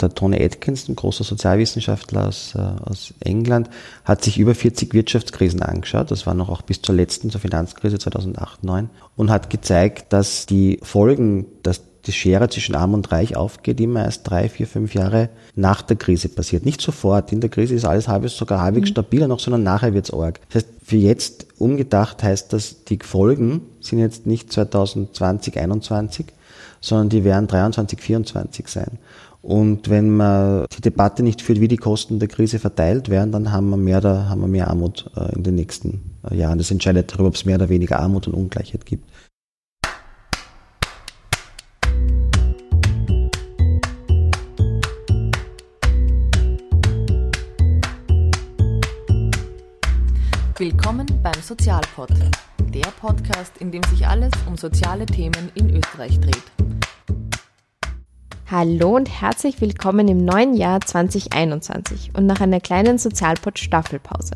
Der Tony Atkinson, großer Sozialwissenschaftler aus, äh, aus England, hat sich über 40 Wirtschaftskrisen angeschaut. Das war noch auch bis zur letzten, zur Finanzkrise 2008, 2009 und hat gezeigt, dass die Folgen, dass die Schere zwischen Arm und Reich aufgeht, immer erst drei, vier, fünf Jahre nach der Krise passiert. Nicht sofort. In der Krise ist alles halbwegs, sogar halbwegs mhm. stabiler noch, sondern nachher wird's arg. Das heißt, für jetzt umgedacht heißt das, die Folgen sind jetzt nicht 2020, 2021, sondern die werden 23, 24 sein. Und wenn man die Debatte nicht führt, wie die Kosten der Krise verteilt werden, dann haben wir mehr, da haben wir mehr Armut äh, in den nächsten äh, Jahren. Das entscheidet darüber, ob es mehr oder weniger Armut und Ungleichheit gibt. Willkommen beim Sozialpod, der Podcast, in dem sich alles um soziale Themen in Österreich dreht. Hallo und herzlich willkommen im neuen Jahr 2021 und nach einer kleinen Sozialpod-Staffelpause.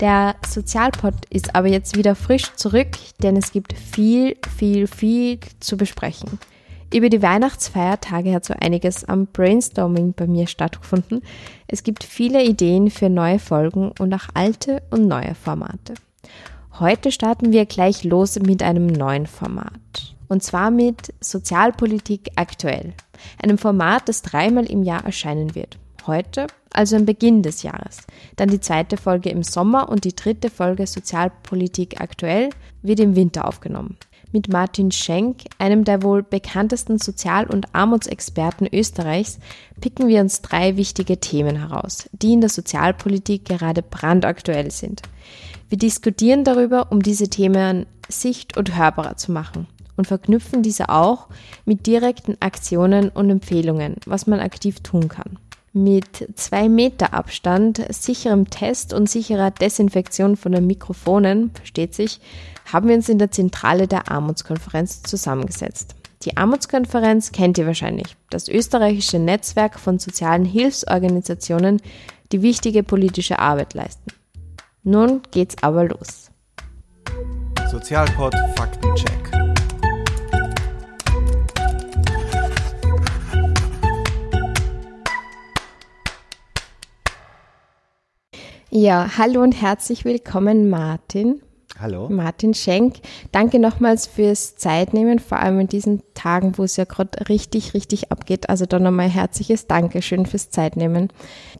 Der Sozialpod ist aber jetzt wieder frisch zurück, denn es gibt viel, viel, viel zu besprechen. Über die Weihnachtsfeiertage hat so einiges am Brainstorming bei mir stattgefunden. Es gibt viele Ideen für neue Folgen und auch alte und neue Formate. Heute starten wir gleich los mit einem neuen Format. Und zwar mit Sozialpolitik aktuell. Einem Format, das dreimal im Jahr erscheinen wird. Heute, also am Beginn des Jahres. Dann die zweite Folge im Sommer und die dritte Folge Sozialpolitik aktuell wird im Winter aufgenommen. Mit Martin Schenk, einem der wohl bekanntesten Sozial- und Armutsexperten Österreichs, picken wir uns drei wichtige Themen heraus, die in der Sozialpolitik gerade brandaktuell sind. Wir diskutieren darüber, um diese Themen sicht- und hörbarer zu machen und verknüpfen diese auch mit direkten Aktionen und Empfehlungen, was man aktiv tun kann. Mit zwei Meter Abstand, sicherem Test und sicherer Desinfektion von den Mikrofonen, versteht sich, haben wir uns in der Zentrale der Armutskonferenz zusammengesetzt. Die Armutskonferenz kennt ihr wahrscheinlich, das österreichische Netzwerk von sozialen Hilfsorganisationen, die wichtige politische Arbeit leisten. Nun geht's aber los. Sozialpod Faktencheck. Ja, hallo und herzlich willkommen, Martin. Hallo. Martin Schenk. Danke nochmals fürs Zeitnehmen, vor allem in diesen Tagen, wo es ja gerade richtig, richtig abgeht. Also da nochmal herzliches Dankeschön fürs Zeitnehmen.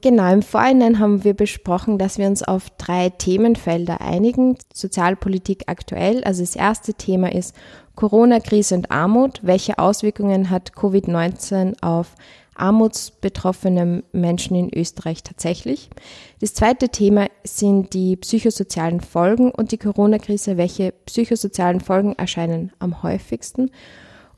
Genau, im Vorhinein haben wir besprochen, dass wir uns auf drei Themenfelder einigen. Sozialpolitik aktuell. Also das erste Thema ist Corona-Krise und Armut. Welche Auswirkungen hat Covid-19 auf armutsbetroffene Menschen in Österreich tatsächlich. Das zweite Thema sind die psychosozialen Folgen und die Corona-Krise. Welche psychosozialen Folgen erscheinen am häufigsten?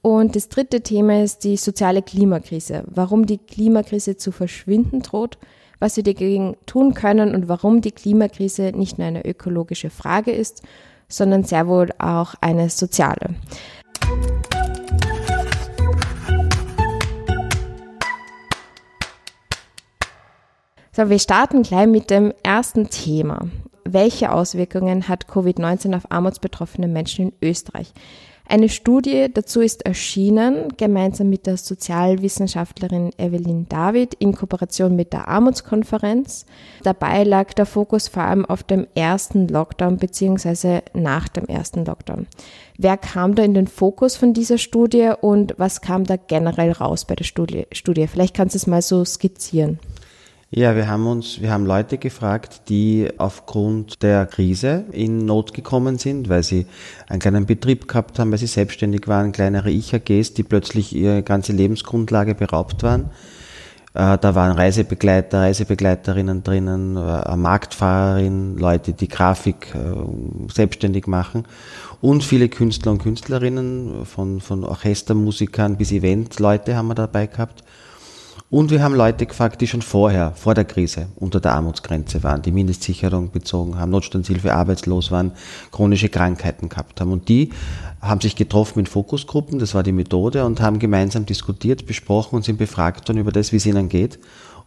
Und das dritte Thema ist die soziale Klimakrise. Warum die Klimakrise zu verschwinden droht, was wir dagegen tun können und warum die Klimakrise nicht nur eine ökologische Frage ist, sondern sehr wohl auch eine soziale. So, wir starten gleich mit dem ersten Thema. Welche Auswirkungen hat Covid-19 auf armutsbetroffene Menschen in Österreich? Eine Studie dazu ist erschienen, gemeinsam mit der Sozialwissenschaftlerin Evelyn David in Kooperation mit der Armutskonferenz. Dabei lag der Fokus vor allem auf dem ersten Lockdown bzw. nach dem ersten Lockdown. Wer kam da in den Fokus von dieser Studie und was kam da generell raus bei der Studie? Vielleicht kannst du es mal so skizzieren. Ja, wir haben uns, wir haben Leute gefragt, die aufgrund der Krise in Not gekommen sind, weil sie einen kleinen Betrieb gehabt haben, weil sie selbstständig waren, kleinere Ich-AGs, die plötzlich ihre ganze Lebensgrundlage beraubt waren. Äh, da waren Reisebegleiter, Reisebegleiterinnen drinnen, äh, eine Marktfahrerin, Leute, die Grafik äh, selbstständig machen und viele Künstler und Künstlerinnen, von, von Orchestermusikern bis Eventleute haben wir dabei gehabt. Und wir haben Leute gefragt, die schon vorher, vor der Krise, unter der Armutsgrenze waren, die Mindestsicherung bezogen haben, Notstandshilfe, arbeitslos waren, chronische Krankheiten gehabt haben. Und die haben sich getroffen in Fokusgruppen, das war die Methode, und haben gemeinsam diskutiert, besprochen und sind befragt worden über das, wie es ihnen geht.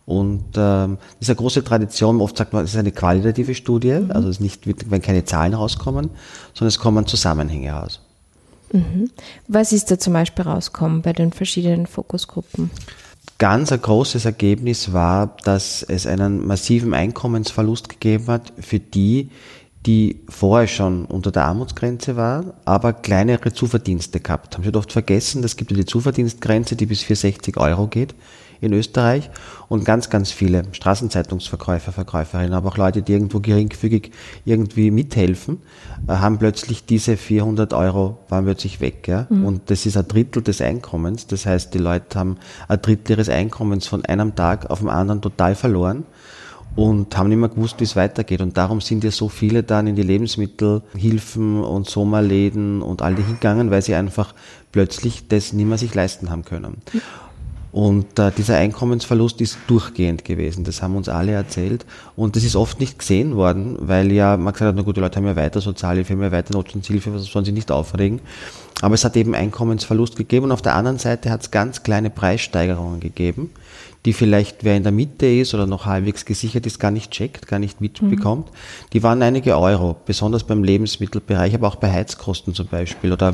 Und ähm, das ist eine große Tradition. Oft sagt man, es ist eine qualitative Studie, mhm. also es ist nicht, wenn keine Zahlen rauskommen, sondern es kommen Zusammenhänge raus. Mhm. Was ist da zum Beispiel rauskommen bei den verschiedenen Fokusgruppen? Ganz ein großes Ergebnis war, dass es einen massiven Einkommensverlust gegeben hat für die, die vorher schon unter der Armutsgrenze waren, aber kleinere Zuverdienste gehabt haben. Habe oft vergessen, es gibt ja die Zuverdienstgrenze, die bis 460 Euro geht in Österreich und ganz, ganz viele Straßenzeitungsverkäufer, Verkäuferinnen, aber auch Leute, die irgendwo geringfügig irgendwie mithelfen, äh, haben plötzlich diese 400 Euro waren plötzlich weg. Ja? Mhm. Und das ist ein Drittel des Einkommens. Das heißt, die Leute haben ein Drittel ihres Einkommens von einem Tag auf den anderen total verloren und haben nicht mehr gewusst, wie es weitergeht. Und darum sind ja so viele dann in die Lebensmittelhilfen und Sommerläden und all die hingegangen, weil sie einfach plötzlich das nicht mehr sich leisten haben können. Mhm. Und äh, dieser Einkommensverlust ist durchgehend gewesen. Das haben uns alle erzählt. Und das ist oft nicht gesehen worden, weil ja man gesagt hat, na gut, die Leute haben ja weiter Sozialhilfe, haben ja weiter Notstandshilfe, was sollen sie nicht aufregen. Aber es hat eben Einkommensverlust gegeben. Und auf der anderen Seite hat es ganz kleine Preissteigerungen gegeben, die vielleicht wer in der Mitte ist oder noch halbwegs gesichert ist, gar nicht checkt, gar nicht mitbekommt. Mhm. Die waren einige Euro, besonders beim Lebensmittelbereich, aber auch bei Heizkosten zum Beispiel oder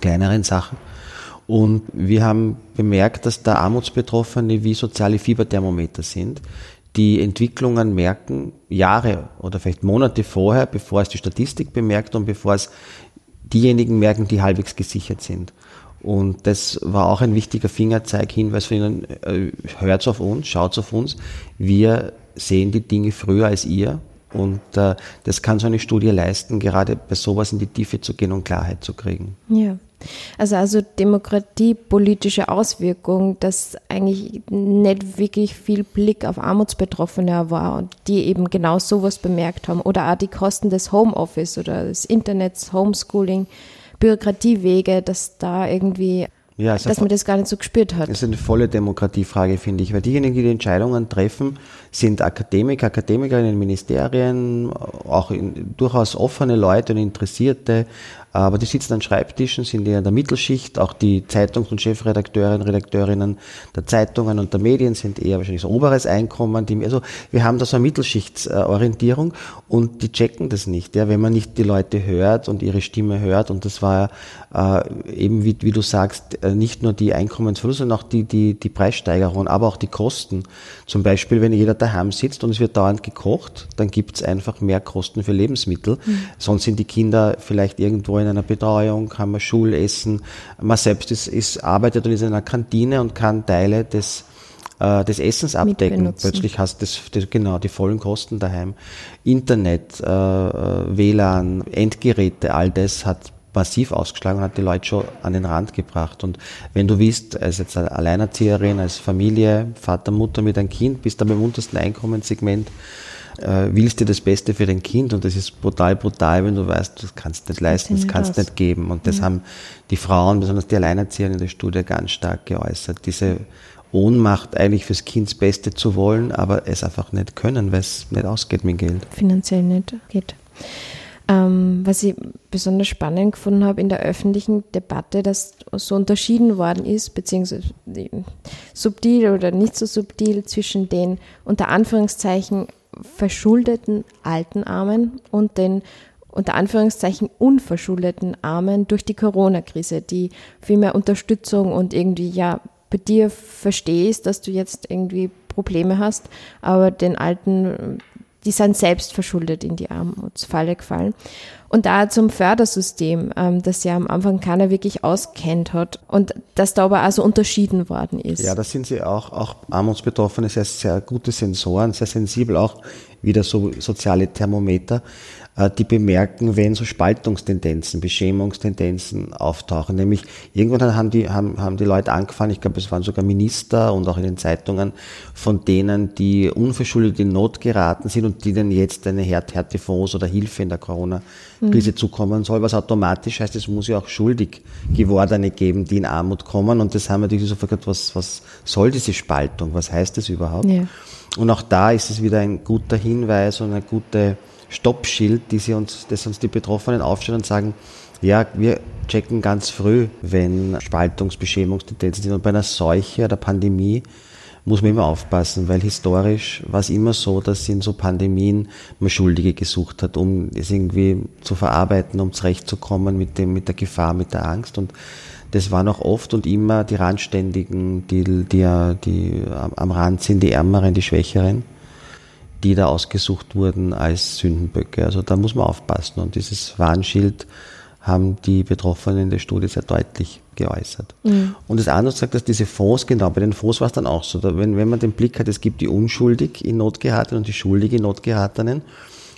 kleineren Sachen. Und wir haben bemerkt, dass da Armutsbetroffene wie soziale Fieberthermometer sind, die Entwicklungen merken Jahre oder vielleicht Monate vorher, bevor es die Statistik bemerkt und bevor es diejenigen merken, die halbwegs gesichert sind. Und das war auch ein wichtiger Fingerzeig, Hinweis von Ihnen, äh, hört auf uns, schaut auf uns. Wir sehen die Dinge früher als ihr und äh, das kann so eine Studie leisten, gerade bei sowas in die Tiefe zu gehen und Klarheit zu kriegen. Ja. Also, also demokratiepolitische Auswirkung, dass eigentlich nicht wirklich viel Blick auf Armutsbetroffene war und die eben genau sowas bemerkt haben. Oder auch die Kosten des Homeoffice oder des Internets, Homeschooling, Bürokratiewege, dass da irgendwie ja, dass man das gar nicht so gespürt hat. Das ist eine volle Demokratiefrage, finde ich, weil diejenigen, die die Entscheidungen treffen, sind Akademiker, Akademikerinnen in Ministerien, auch in, durchaus offene Leute und Interessierte, aber die sitzen an Schreibtischen, sind eher in der Mittelschicht, auch die Zeitungs- und Chefredakteurinnen, Redakteurinnen der Zeitungen und der Medien sind eher wahrscheinlich so oberes Einkommen. Die, also wir haben da so eine Mittelschichtsorientierung und die checken das nicht. Ja, wenn man nicht die Leute hört und ihre Stimme hört und das war äh, eben, wie, wie du sagst, äh, nicht nur die Einkommensverluste, sondern auch die, die, die Preissteigerung, aber auch die Kosten. Zum Beispiel, wenn jeder daheim sitzt und es wird dauernd gekocht, dann gibt es einfach mehr Kosten für Lebensmittel. Mhm. Sonst sind die Kinder vielleicht irgendwo in einer Betreuung, haben wir Schulessen. Man selbst ist, ist, arbeitet und ist in einer Kantine und kann Teile des äh, des Essens abdecken. Plötzlich hast du das, das, genau die vollen Kosten daheim. Internet, äh, WLAN, Endgeräte, all das hat massiv ausgeschlagen und hat die Leute schon an den Rand gebracht. Und wenn du willst, als jetzt Alleinerzieherin, als Familie, Vater, Mutter mit einem Kind, bist du beim untersten Einkommenssegment, äh, willst dir das Beste für dein Kind und das ist brutal brutal, wenn du weißt, das kannst du nicht leisten, das kannst du nicht geben. Und das ja. haben die Frauen, besonders die Alleinerzieher in der Studie ganz stark geäußert. Diese Ohnmacht eigentlich fürs Kind das Beste zu wollen, aber es einfach nicht können, weil es nicht ausgeht mit Geld. Finanziell nicht geht. Ähm, was ich besonders spannend gefunden habe in der öffentlichen Debatte, dass so unterschieden worden ist, beziehungsweise subtil oder nicht so subtil zwischen den unter Anführungszeichen verschuldeten alten Armen und den unter Anführungszeichen unverschuldeten Armen durch die Corona-Krise, die viel mehr Unterstützung und irgendwie ja bei dir verstehst, dass du jetzt irgendwie Probleme hast, aber den alten, die sind selbst verschuldet in die Armutsfalle gefallen. Und da zum Fördersystem, ähm, das ja am Anfang keiner wirklich auskennt hat und dass da aber also unterschieden worden ist. Ja, da sind sie auch, auch Armutsbetroffene sehr, sehr gute Sensoren, sehr sensibel auch wieder so soziale Thermometer, die bemerken, wenn so Spaltungstendenzen, Beschämungstendenzen auftauchen. Nämlich irgendwann haben die, haben, haben die Leute angefangen, ich glaube, es waren sogar Minister und auch in den Zeitungen, von denen, die unverschuldet in Not geraten sind und denen jetzt eine Härtefonds oder Hilfe in der Corona-Krise mhm. zukommen soll, was automatisch heißt, es muss ja auch schuldig gewordene geben, die in Armut kommen. Und das haben wir natürlich so vergessen, was, was soll diese Spaltung? Was heißt das überhaupt? Ja. Und auch da ist es wieder ein guter Hinweis und eine gute Stoppschild, die sie uns, das uns die Betroffenen aufstellen und sagen, ja, wir checken ganz früh, wenn Spaltungsbeschämungstendenzen sind. Und bei einer Seuche oder Pandemie muss man immer aufpassen, weil historisch war es immer so, dass in so Pandemien man Schuldige gesucht hat, um es irgendwie zu verarbeiten, um zurechtzukommen mit dem, mit der Gefahr, mit der Angst. Und das waren auch oft und immer die Randständigen, die, die, die am Rand sind, die Ärmeren, die Schwächeren, die da ausgesucht wurden als Sündenböcke. Also da muss man aufpassen. Und dieses Warnschild haben die Betroffenen in der Studie sehr deutlich geäußert. Mhm. Und das andere sagt, dass diese Fonds, genau, bei den Fonds war es dann auch so, wenn, wenn man den Blick hat, es gibt die unschuldig in Not geratenen und die schuldig in Not geratenen,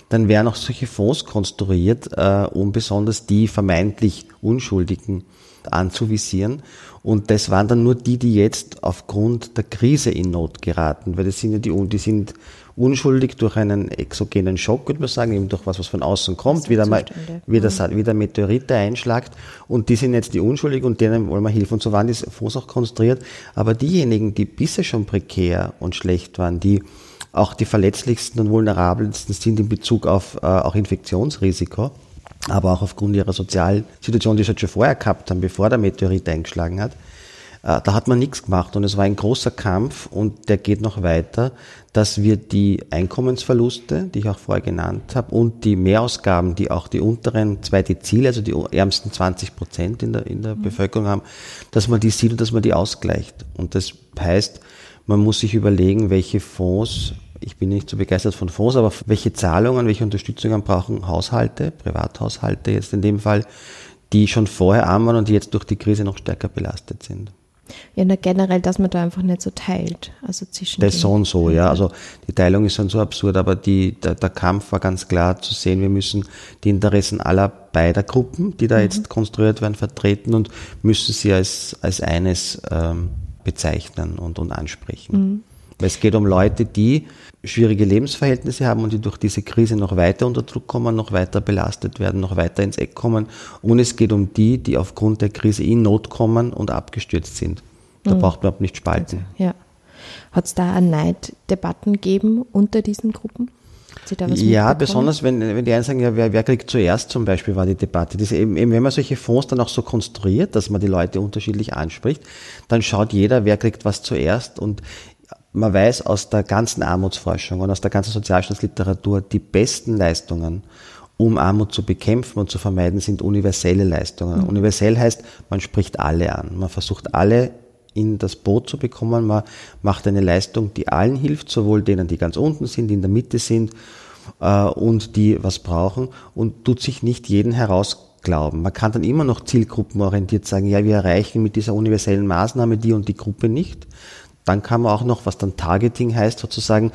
dann werden auch solche Fonds konstruiert, äh, um besonders die vermeintlich Unschuldigen anzuvisieren. Und das waren dann nur die, die jetzt aufgrund der Krise in Not geraten, weil das sind ja die, die sind unschuldig durch einen exogenen Schock, würde man sagen, eben durch was, was von außen kommt, wie der, wie, der, mhm. Meteorite einschlagt. Und die sind jetzt die unschuldig und denen wollen wir helfen. Und so waren die Fonds auch konstruiert. Aber diejenigen, die bisher schon prekär und schlecht waren, die auch die verletzlichsten und vulnerabelsten sind in Bezug auf äh, auch Infektionsrisiko, aber auch aufgrund ihrer Sozialsituation, die sie halt schon vorher gehabt haben, bevor der Meteorit eingeschlagen hat, äh, da hat man nichts gemacht und es war ein großer Kampf und der geht noch weiter, dass wir die Einkommensverluste, die ich auch vorher genannt habe, und die Mehrausgaben, die auch die unteren zwei Dezile, also die ärmsten 20 Prozent in der, in der mhm. Bevölkerung haben, dass man die sieht und dass man die ausgleicht. Und das heißt, man muss sich überlegen, welche Fonds ich bin nicht so begeistert von Fonds, aber welche Zahlungen, welche Unterstützungen brauchen Haushalte, Privathaushalte jetzt in dem Fall, die schon vorher arm waren und die jetzt durch die Krise noch stärker belastet sind. Ja, na, generell, dass man da einfach nicht so teilt. Also zwischen das so und so, ja. Also die Teilung ist dann so absurd, aber die, der, der, Kampf war ganz klar zu sehen, wir müssen die Interessen aller beider Gruppen, die da mhm. jetzt konstruiert werden, vertreten und müssen sie als, als eines ähm, bezeichnen und, und ansprechen. Mhm. Weil es geht um Leute, die schwierige Lebensverhältnisse haben und die durch diese Krise noch weiter unter Druck kommen, noch weiter belastet werden, noch weiter ins Eck kommen. Und es geht um die, die aufgrund der Krise in Not kommen und abgestürzt sind. Da mhm. braucht man überhaupt nicht spalten. Ja. Hat es da Neiddebatten gegeben unter diesen Gruppen? ja, besonders wenn, wenn die einen sagen, ja, wer, wer kriegt zuerst zum Beispiel, war die Debatte. Das eben, eben, wenn man solche Fonds dann auch so konstruiert, dass man die Leute unterschiedlich anspricht, dann schaut jeder, wer kriegt was zuerst. Und man weiß aus der ganzen Armutsforschung und aus der ganzen Sozialstaatsliteratur, die besten Leistungen, um Armut zu bekämpfen und zu vermeiden, sind universelle Leistungen. Mhm. Universell heißt, man spricht alle an. Man versucht alle in das Boot zu bekommen. Man macht eine Leistung, die allen hilft, sowohl denen, die ganz unten sind, die in der Mitte sind äh, und die was brauchen und tut sich nicht jeden herausglauben. Man kann dann immer noch zielgruppenorientiert sagen, ja, wir erreichen mit dieser universellen Maßnahme die und die Gruppe nicht. Dann kann man auch noch, was dann Targeting heißt, sozusagen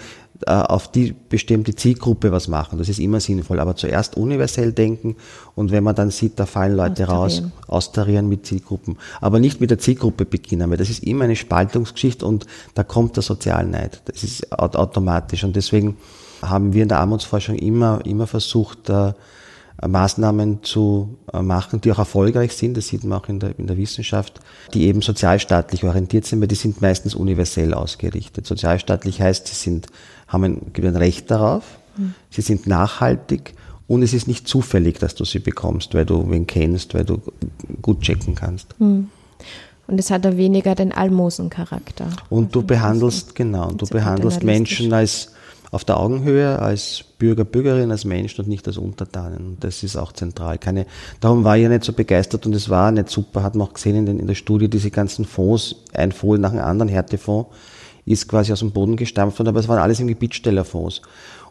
äh, auf die bestimmte Zielgruppe was machen. Das ist immer sinnvoll. Aber zuerst universell denken und wenn man dann sieht, da fallen Leute austarieren. raus, austarieren mit Zielgruppen. Aber nicht mit der Zielgruppe beginnen, weil das ist immer eine Spaltungsgeschichte und da kommt der Sozialneid. Das ist automatisch und deswegen haben wir in der Armutsforschung immer, immer versucht, äh, Maßnahmen zu äh, machen, die auch erfolgreich sind, das sieht man auch in der, in der Wissenschaft, die eben sozialstaatlich orientiert sind, weil die sind meistens universell ausgerichtet. Sozialstaatlich heißt, sie sind, haben ein, ein Recht darauf, mhm. sie sind nachhaltig und es ist nicht zufällig, dass du sie bekommst, weil du wen kennst, weil du gut checken kannst. Mhm. Und es hat da weniger den Almosencharakter. Und du behandelst, genau, du behandelst Menschen als auf der Augenhöhe als Bürger, Bürgerin, als Mensch und nicht als Untertanen. Das ist auch zentral. Keine, darum war ich ja nicht so begeistert und es war nicht super, hat man auch gesehen in, den, in der Studie, diese ganzen Fonds, ein Fonds nach dem anderen, Härtefonds, ist quasi aus dem Boden gestampft worden, aber es waren alles irgendwie Bittstellerfonds.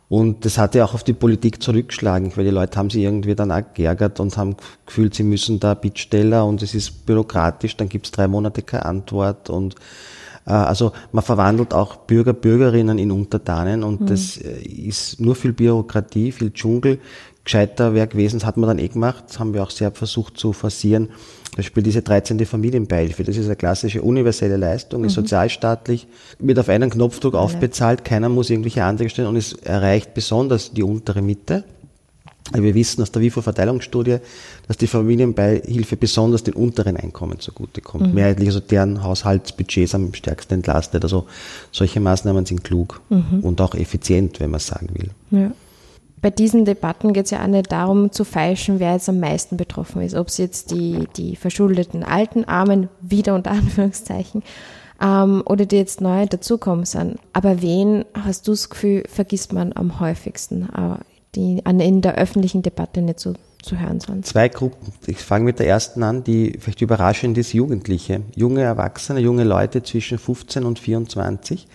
Und das hat ja auch auf die Politik zurückgeschlagen, weil die Leute haben sich irgendwie dann auch geärgert und haben gefühlt, sie müssen da Bittsteller und es ist bürokratisch, dann gibt's drei Monate keine Antwort und also man verwandelt auch Bürger, Bürgerinnen in Untertanen und mhm. das äh, ist nur viel Bürokratie, viel Dschungel. Gescheiter wäre gewesen, das hat man dann eh gemacht, das haben wir auch sehr versucht zu forcieren. Beispiel diese 13. Familienbeihilfe, das ist eine klassische universelle Leistung, ist mhm. sozialstaatlich, wird auf einen Knopfdruck ja. aufbezahlt, keiner muss irgendwelche Anträge stellen und es erreicht besonders die untere Mitte. Wir wissen aus der WIFO-Verteilungsstudie, dass die Familienbeihilfe besonders den unteren Einkommen zugutekommt. Mhm. Mehrheitlich also deren Haushaltsbudgets am stärksten entlastet. Also solche Maßnahmen sind klug mhm. und auch effizient, wenn man sagen will. Ja. Bei diesen Debatten geht es ja auch nicht darum zu feilschen, wer jetzt am meisten betroffen ist. Ob es jetzt die, die verschuldeten alten Armen, wieder unter Anführungszeichen, ähm, oder die jetzt neu dazukommen sind. Aber wen, hast du das Gefühl, vergisst man am häufigsten? Aber die in der öffentlichen Debatte nicht so zu hören sind? Zwei Gruppen. Ich fange mit der ersten an, die vielleicht überraschend ist, Jugendliche. Junge Erwachsene, junge Leute zwischen 15 und 24.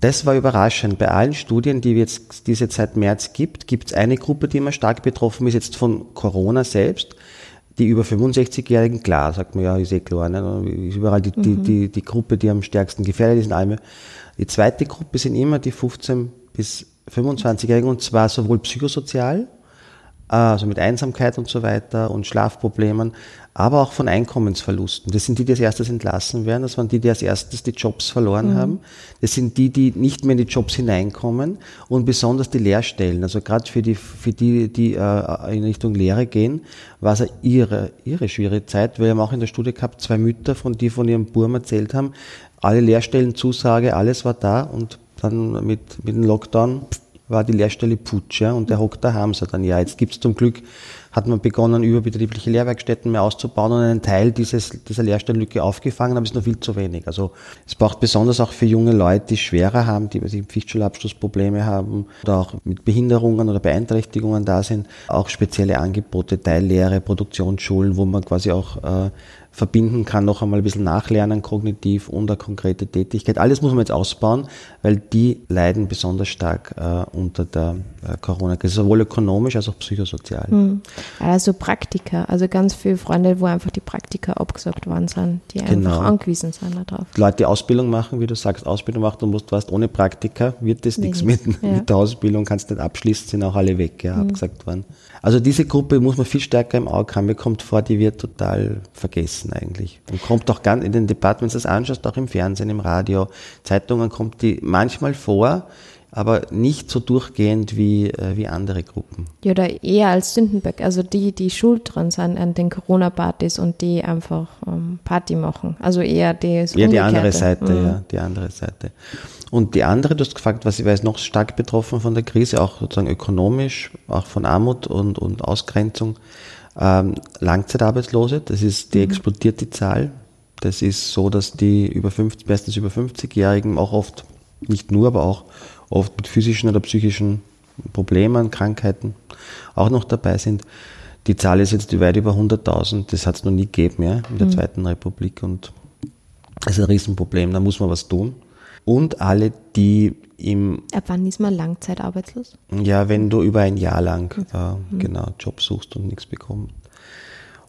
Das war überraschend. Bei allen Studien, die, jetzt, die es jetzt seit März gibt, gibt es eine Gruppe, die immer stark betroffen ist, jetzt von Corona selbst. Die über 65-Jährigen, klar, sagt man ja, ist eh klar, ne? ist überall die, mhm. die, die, die Gruppe, die am stärksten gefährdet ist in allem. Die zweite Gruppe sind immer die 15 bis 25-Jährigen und zwar sowohl psychosozial, also mit Einsamkeit und so weiter und Schlafproblemen, aber auch von Einkommensverlusten. Das sind die, die als erstes entlassen werden. Das waren die, die als erstes die Jobs verloren mhm. haben. Das sind die, die nicht mehr in die Jobs hineinkommen und besonders die Lehrstellen. Also gerade für die, für die, die äh, in Richtung Lehre gehen, war es ihre, ihre schwierige Zeit. Wir haben auch in der Studie gehabt, zwei Mütter, von die von ihrem Burm erzählt haben, alle Lehrstellenzusage, alles war da und dann mit, mit dem Lockdown war die Lehrstelle Putsch ja, und der hockt haben sie dann. Ja, jetzt gibt's zum Glück, hat man begonnen, überbetriebliche Lehrwerkstätten mehr auszubauen und einen Teil dieses, dieser Lehrstellenlücke aufgefangen, aber es ist noch viel zu wenig. Also es braucht besonders auch für junge Leute, die schwerer haben, die also Pflichtschulabschlussprobleme haben oder auch mit Behinderungen oder Beeinträchtigungen da sind, auch spezielle Angebote, Teillehre, Produktionsschulen, wo man quasi auch äh, verbinden kann, noch einmal ein bisschen nachlernen, kognitiv und eine konkrete Tätigkeit. Alles muss man jetzt ausbauen, weil die leiden besonders stark äh, unter der äh, Corona-Krise, sowohl ökonomisch als auch psychosozial. Hm. Also Praktika, also ganz viele Freunde, wo einfach die Praktika abgesagt worden sind, die genau. einfach angewiesen sind darauf. Leute, die Ausbildung machen, wie du sagst, Ausbildung machen, du musst weißt, ohne Praktika wird das nichts mit, ja. mit der Ausbildung, kannst nicht abschließen, sind auch alle weg, ja, hm. abgesagt worden. Also diese Gruppe muss man viel stärker im Auge haben. Mir kommt vor, die wird total vergessen eigentlich. Und kommt auch ganz in den du das anschaust, auch im Fernsehen, im Radio, Zeitungen kommt die manchmal vor, aber nicht so durchgehend wie, äh, wie andere Gruppen. Ja, oder eher als Sündenböck, also die, die schuld dran sind an den Corona-Partys und die einfach ähm, Party machen. Also eher die Ja, die andere Seite, mhm. ja, die andere Seite. Und die andere, du hast gefragt, was ich weiß, noch stark betroffen von der Krise, auch sozusagen ökonomisch, auch von Armut und, und Ausgrenzung. Ähm, Langzeitarbeitslose, das ist, die mhm. explodiert die Zahl. Das ist so, dass die über 50, meistens über 50-Jährigen auch oft, nicht nur, aber auch oft mit physischen oder psychischen Problemen, Krankheiten auch noch dabei sind. Die Zahl ist jetzt weit über 100.000, das hat es noch nie gegeben ja, in der mhm. Zweiten Republik und das ist ein Riesenproblem, da muss man was tun und alle, die im. Ab wann ist man langzeitarbeitslos? Ja, wenn du über ein Jahr lang äh, mhm. genau Job suchst und nichts bekommst.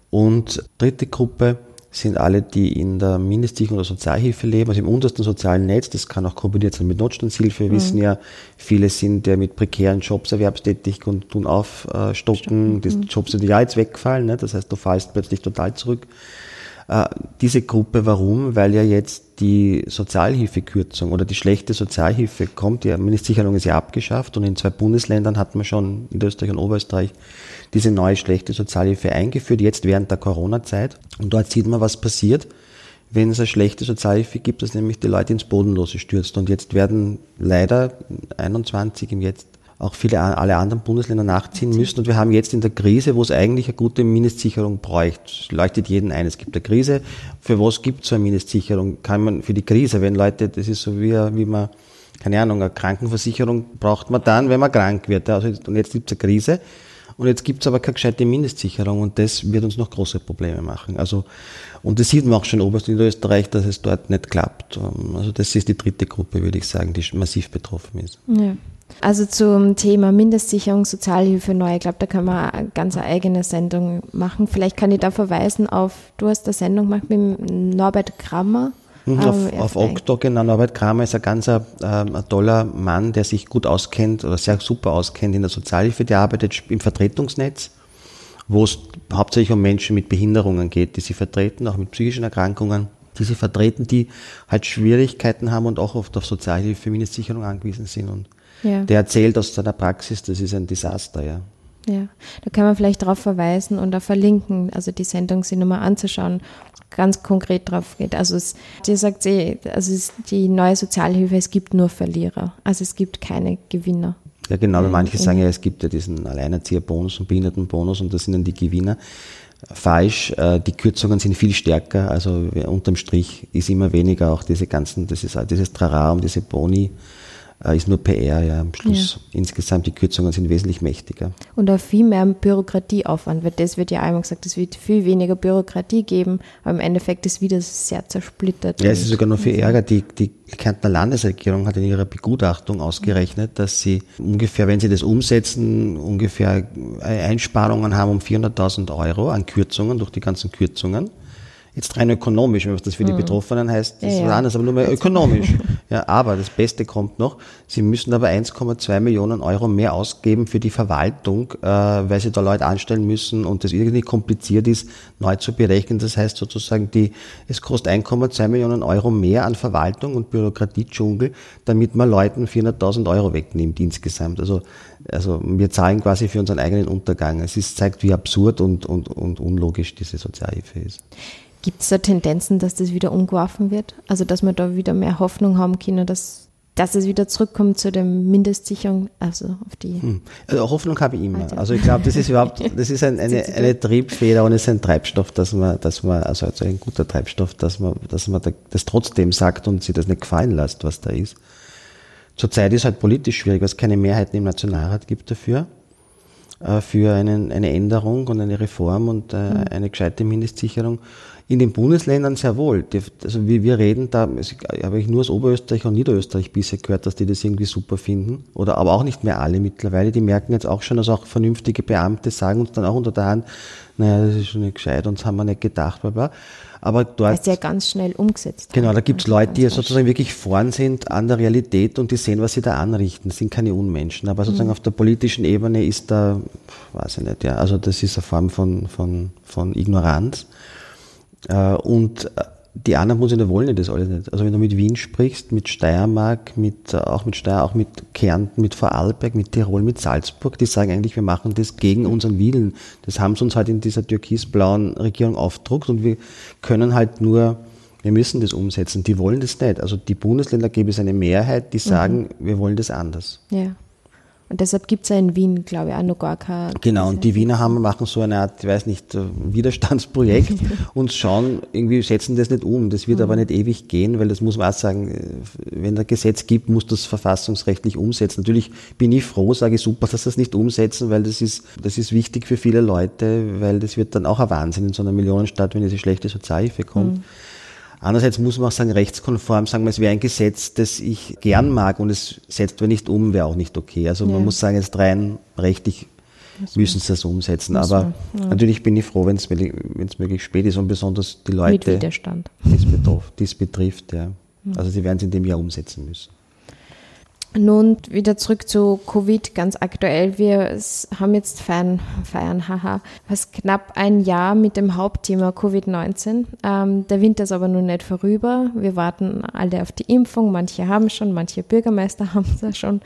Und dritte Gruppe sind alle, die in der Mindestsicherung oder Sozialhilfe leben, also im untersten sozialen Netz. Das kann auch kombiniert sein mit Notstandshilfe. Wir mhm. wissen ja, viele sind ja mit prekären Jobs erwerbstätig und tun aufstocken. Mhm. Die Jobs sind ja jetzt weggefallen. Ne? Das heißt, du fallst plötzlich total zurück. Äh, diese Gruppe, warum? Weil ja jetzt die Sozialhilfekürzung oder die schlechte Sozialhilfe kommt. Die Mindestsicherung ist ja abgeschafft und in zwei Bundesländern hat man schon, in Österreich und Oberösterreich, diese neue schlechte Sozialhilfe eingeführt, jetzt während der Corona-Zeit. Und dort sieht man, was passiert, wenn es eine schlechte Sozialhilfe gibt, dass nämlich die Leute ins Bodenlose stürzt. Und jetzt werden leider 21 im Jetzt auch viele alle anderen Bundesländer nachziehen müssen. Und wir haben jetzt in der Krise, wo es eigentlich eine gute Mindestsicherung bräuchte, leuchtet jeden ein. Es gibt eine Krise. Für was gibt es so eine Mindestsicherung? Kann man für die Krise, wenn Leute, das ist so wie, wie man, keine Ahnung, eine Krankenversicherung braucht man dann, wenn man krank wird. Also, und jetzt gibt es eine Krise. Und jetzt gibt es aber keine gescheite Mindestsicherung und das wird uns noch große Probleme machen. Also, und das sieht man auch schon in Oberösterreich, dass es dort nicht klappt. Also das ist die dritte Gruppe, würde ich sagen, die massiv betroffen ist. Ja. Also zum Thema Mindestsicherung, Sozialhilfe neu, ich glaube, da kann man eine ganz eigene Sendung machen. Vielleicht kann ich da verweisen auf, du hast eine Sendung gemacht mit Norbert Krammer. Mhm, auf, auf Okto, genau. Norbert Kramer ist ein ganz äh, ein toller Mann, der sich gut auskennt oder sehr super auskennt in der Sozialhilfe. Der arbeitet im Vertretungsnetz, wo es hauptsächlich um Menschen mit Behinderungen geht, die sie vertreten, auch mit psychischen Erkrankungen, die sie vertreten, die halt Schwierigkeiten haben und auch oft auf Sozialhilfe, Mindestsicherung angewiesen sind. Und ja. Der erzählt aus seiner Praxis, das ist ein Desaster, ja. Ja, da kann man vielleicht darauf verweisen und auch verlinken, also die Sendung sich nochmal anzuschauen, ganz konkret drauf geht. Also es, die sagt sie, also es, die neue Sozialhilfe, es gibt nur Verlierer, also es gibt keine Gewinner. Ja genau, weil manche sagen ja, es gibt ja diesen Alleinerzieherbonus und Behindertenbonus und das sind dann die Gewinner. Falsch, äh, die Kürzungen sind viel stärker, also unterm Strich ist immer weniger auch diese ganzen, das ist dieses Trara um diese Boni, ist nur PR, ja, am Schluss. Ja. Insgesamt die Kürzungen sind wesentlich mächtiger. Und auch viel mehr Bürokratieaufwand, weil das wird ja einmal gesagt, es wird viel weniger Bürokratie geben, aber im Endeffekt ist wieder sehr zersplittert. Ja, es ist sogar noch viel Ärger. Die, die Kärntner Landesregierung hat in ihrer Begutachtung ausgerechnet, dass sie ungefähr, wenn sie das umsetzen, ungefähr Einsparungen haben um 400.000 Euro an Kürzungen durch die ganzen Kürzungen jetzt rein ökonomisch, was das für die mhm. Betroffenen heißt, das ja, ist was anderes, aber nur mehr ökonomisch. ja, aber das Beste kommt noch, sie müssen aber 1,2 Millionen Euro mehr ausgeben für die Verwaltung, äh, weil sie da Leute anstellen müssen und das irgendwie kompliziert ist, neu zu berechnen. Das heißt sozusagen, die, es kostet 1,2 Millionen Euro mehr an Verwaltung und Bürokratiedschungel, damit man Leuten 400.000 Euro wegnimmt insgesamt. Also also wir zahlen quasi für unseren eigenen Untergang. Es ist, zeigt, wie absurd und, und, und unlogisch diese Sozialhilfe ist. Gibt es da Tendenzen, dass das wieder umgeworfen wird? Also dass wir da wieder mehr Hoffnung haben können, dass, dass es wieder zurückkommt zu der Mindestsicherung, also auf die. Hm. Also Hoffnung habe ich immer. Also ich glaube, das ist überhaupt, das ist ein, eine, eine Triebfeder und es ist ein Treibstoff, dass man, dass man, also ein guter Treibstoff, dass man, dass man das trotzdem sagt und sich das nicht gefallen lässt, was da ist. Zurzeit ist halt politisch schwierig, weil es keine Mehrheiten im Nationalrat gibt dafür äh, für einen, eine Änderung und eine Reform und äh, hm. eine gescheite Mindestsicherung. In den Bundesländern sehr wohl. Also wie wir reden, da habe ich nur aus Oberösterreich und Niederösterreich bisher gehört, dass die das irgendwie super finden. Oder aber auch nicht mehr alle mittlerweile. Die merken jetzt auch schon, dass auch vernünftige Beamte sagen uns dann auch unter der Hand, naja, das ist schon nicht gescheit, uns haben wir nicht gedacht, bla bla. Aber dort. Das ist ja ganz schnell umgesetzt. Genau, da gibt es Leute, die sozusagen wirklich vorn sind an der Realität und die sehen, was sie da anrichten. Das sind keine Unmenschen. Aber sozusagen mhm. auf der politischen Ebene ist da, weiß ich nicht, ja, also das ist eine Form von, von, von Ignoranz. Äh, und äh, die anderen Bundesländer wollen das alles nicht. Also wenn du mit Wien sprichst, mit Steiermark, mit, äh, auch mit Steyr, auch mit Kärnten, mit Vorarlberg, mit Tirol, mit Salzburg, die sagen eigentlich, wir machen das gegen unseren Willen. Das haben sie uns halt in dieser türkisblauen Regierung aufdruckt und wir können halt nur, wir müssen das umsetzen. Die wollen das nicht. Also die Bundesländer gäbe es eine Mehrheit, die sagen, mhm. wir wollen das anders. Ja. Und deshalb gibt es ja in Wien, glaube ich, auch noch gar keine. Genau, und die Wiener haben, machen so eine Art, ich weiß nicht, Widerstandsprojekt und schauen, irgendwie setzen das nicht um. Das wird mhm. aber nicht ewig gehen, weil das muss man auch sagen, äh, wenn ein Gesetz gibt, muss das verfassungsrechtlich umsetzen. Natürlich bin ich froh, sage ich super, dass das nicht umsetzen, weil das ist, das ist wichtig für viele Leute, weil das wird dann auch ein Wahnsinn in so einer Millionenstadt, wenn diese schlechte Sozialhilfe kommt. Mhm. Andererseits muss man auch sagen, rechtskonform sagen, es wäre ein Gesetz, das ich gern mag und es setzt wir nicht um, wäre auch nicht okay. Also ja. man muss sagen, jetzt rein rechtlich müssen sie das umsetzen. Aber ja. natürlich bin ich froh, wenn es möglich spät ist und besonders die Leute, die es betrifft. Ja. Also sie werden es in dem Jahr umsetzen müssen. Nun wieder zurück zu Covid, ganz aktuell. Wir haben jetzt feiern, feiern haha, fast knapp ein Jahr mit dem Hauptthema Covid-19. Ähm, der Winter ist aber nun nicht vorüber. Wir warten alle auf die Impfung. Manche haben schon, manche Bürgermeister haben es schon.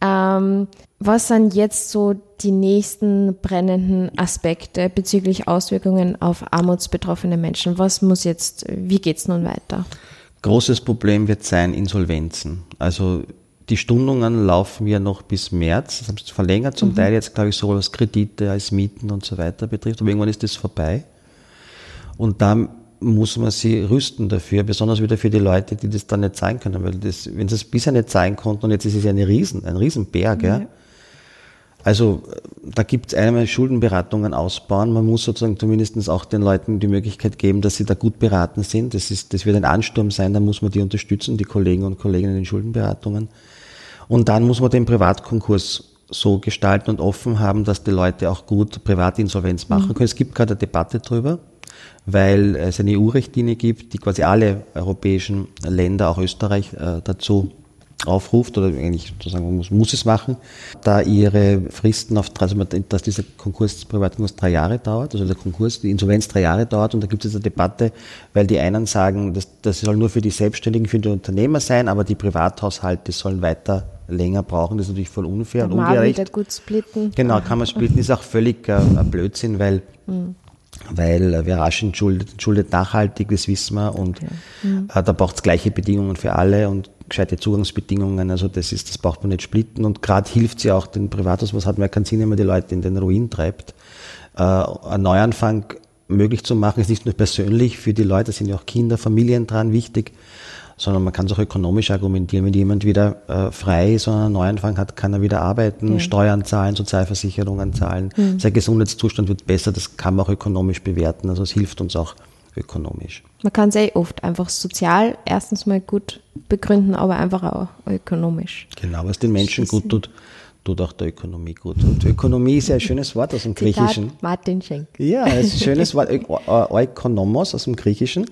Ähm, was sind jetzt so die nächsten brennenden Aspekte bezüglich Auswirkungen auf armutsbetroffene Menschen? Was muss jetzt, wie geht's nun weiter? Großes Problem wird sein Insolvenzen. Also die Stundungen laufen ja noch bis März, das haben sie verlängert, zum mhm. Teil jetzt, glaube ich, sowohl was Kredite als Mieten und so weiter betrifft, aber irgendwann ist das vorbei. Und da muss man sie rüsten dafür, besonders wieder für die Leute, die das dann nicht zahlen können, weil das, wenn sie es bisher nicht zahlen konnten und jetzt ist es ja eine Riesen, ein Riesenberg, ja. ja. Also da gibt es einmal Schuldenberatungen ausbauen. Man muss sozusagen zumindest auch den Leuten die Möglichkeit geben, dass sie da gut beraten sind. Das, ist, das wird ein Ansturm sein, da muss man die unterstützen, die Kollegen und Kolleginnen in den Schuldenberatungen. Und dann muss man den Privatkonkurs so gestalten und offen haben, dass die Leute auch gut Privatinsolvenz machen mhm. können. Es gibt gerade eine Debatte drüber, weil es eine EU-Richtlinie gibt, die quasi alle europäischen Länder, auch Österreich, äh, dazu aufruft oder eigentlich sozusagen muss, muss es machen, da ihre Fristen auf, also dass dieser Konkurs Privatkonkurs drei Jahre dauert, also der Konkurs, die Insolvenz drei Jahre dauert und da gibt es eine Debatte, weil die einen sagen, das, das soll nur für die Selbstständigen, für die Unternehmer sein, aber die Privathaushalte sollen weiter länger brauchen. Das ist natürlich voll unfair und ungerecht. Wieder gut splitten. Genau, kann man splitten, ist auch völlig äh, Blödsinn, weil, mhm. weil wer rasch entschuldet, entschuldet nachhaltig, das wissen wir und okay. mhm. äh, da braucht es gleiche Bedingungen für alle und gescheite Zugangsbedingungen. Also das ist, das braucht man nicht splitten und gerade hilft sie auch den Privathaus, was hat man keinen Sinn, wenn man die Leute in den Ruin treibt. Äh, ein Neuanfang möglich zu machen, ist nicht nur persönlich für die Leute, da sind ja auch Kinder, Familien dran wichtig, sondern man kann es auch ökonomisch argumentieren. Wenn jemand wieder äh, frei ist und einen Neuanfang hat, kann er wieder arbeiten, ja. Steuern zahlen, Sozialversicherungen zahlen. Mhm. Sein Gesundheitszustand wird besser, das kann man auch ökonomisch bewerten. Also es hilft uns auch ökonomisch. Man kann es eh oft einfach sozial erstens mal gut begründen, aber einfach auch ökonomisch. Genau, was den Menschen gut tut, tut auch der Ökonomie gut. Und Ökonomie ist ja ein schönes Wort aus dem Griechischen. Martin Schenk. Ja, es ist ein schönes Wort. Ökonomos aus dem Griechischen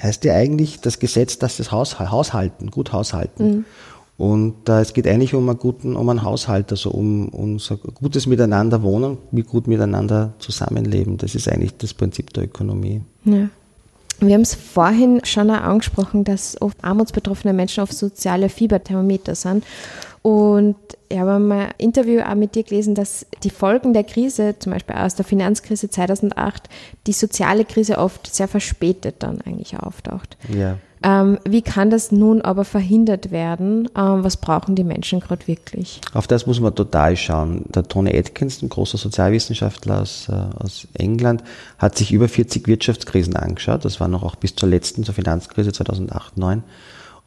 heißt ja eigentlich das Gesetz, dass das Haushalten, gut haushalten. Mhm. Und äh, es geht eigentlich um einen guten, um einen Haushalt, also um unser gutes Miteinander wohnen, wie gut miteinander zusammenleben. Das ist eigentlich das Prinzip der Ökonomie. Ja. Wir haben es vorhin schon angesprochen, dass oft armutsbetroffene Menschen auf soziale Fieberthermometer sind. Und ich habe mal ein Interview auch mit dir gelesen, dass die Folgen der Krise, zum Beispiel aus der Finanzkrise 2008, die soziale Krise oft sehr verspätet dann eigentlich auftaucht. Ja. Ähm, wie kann das nun aber verhindert werden? Ähm, was brauchen die Menschen gerade wirklich? Auf das muss man total schauen. Der Tony Atkins, ein großer Sozialwissenschaftler aus, äh, aus England, hat sich über 40 Wirtschaftskrisen angeschaut. Das war noch auch bis zur letzten, zur Finanzkrise 2008, 2009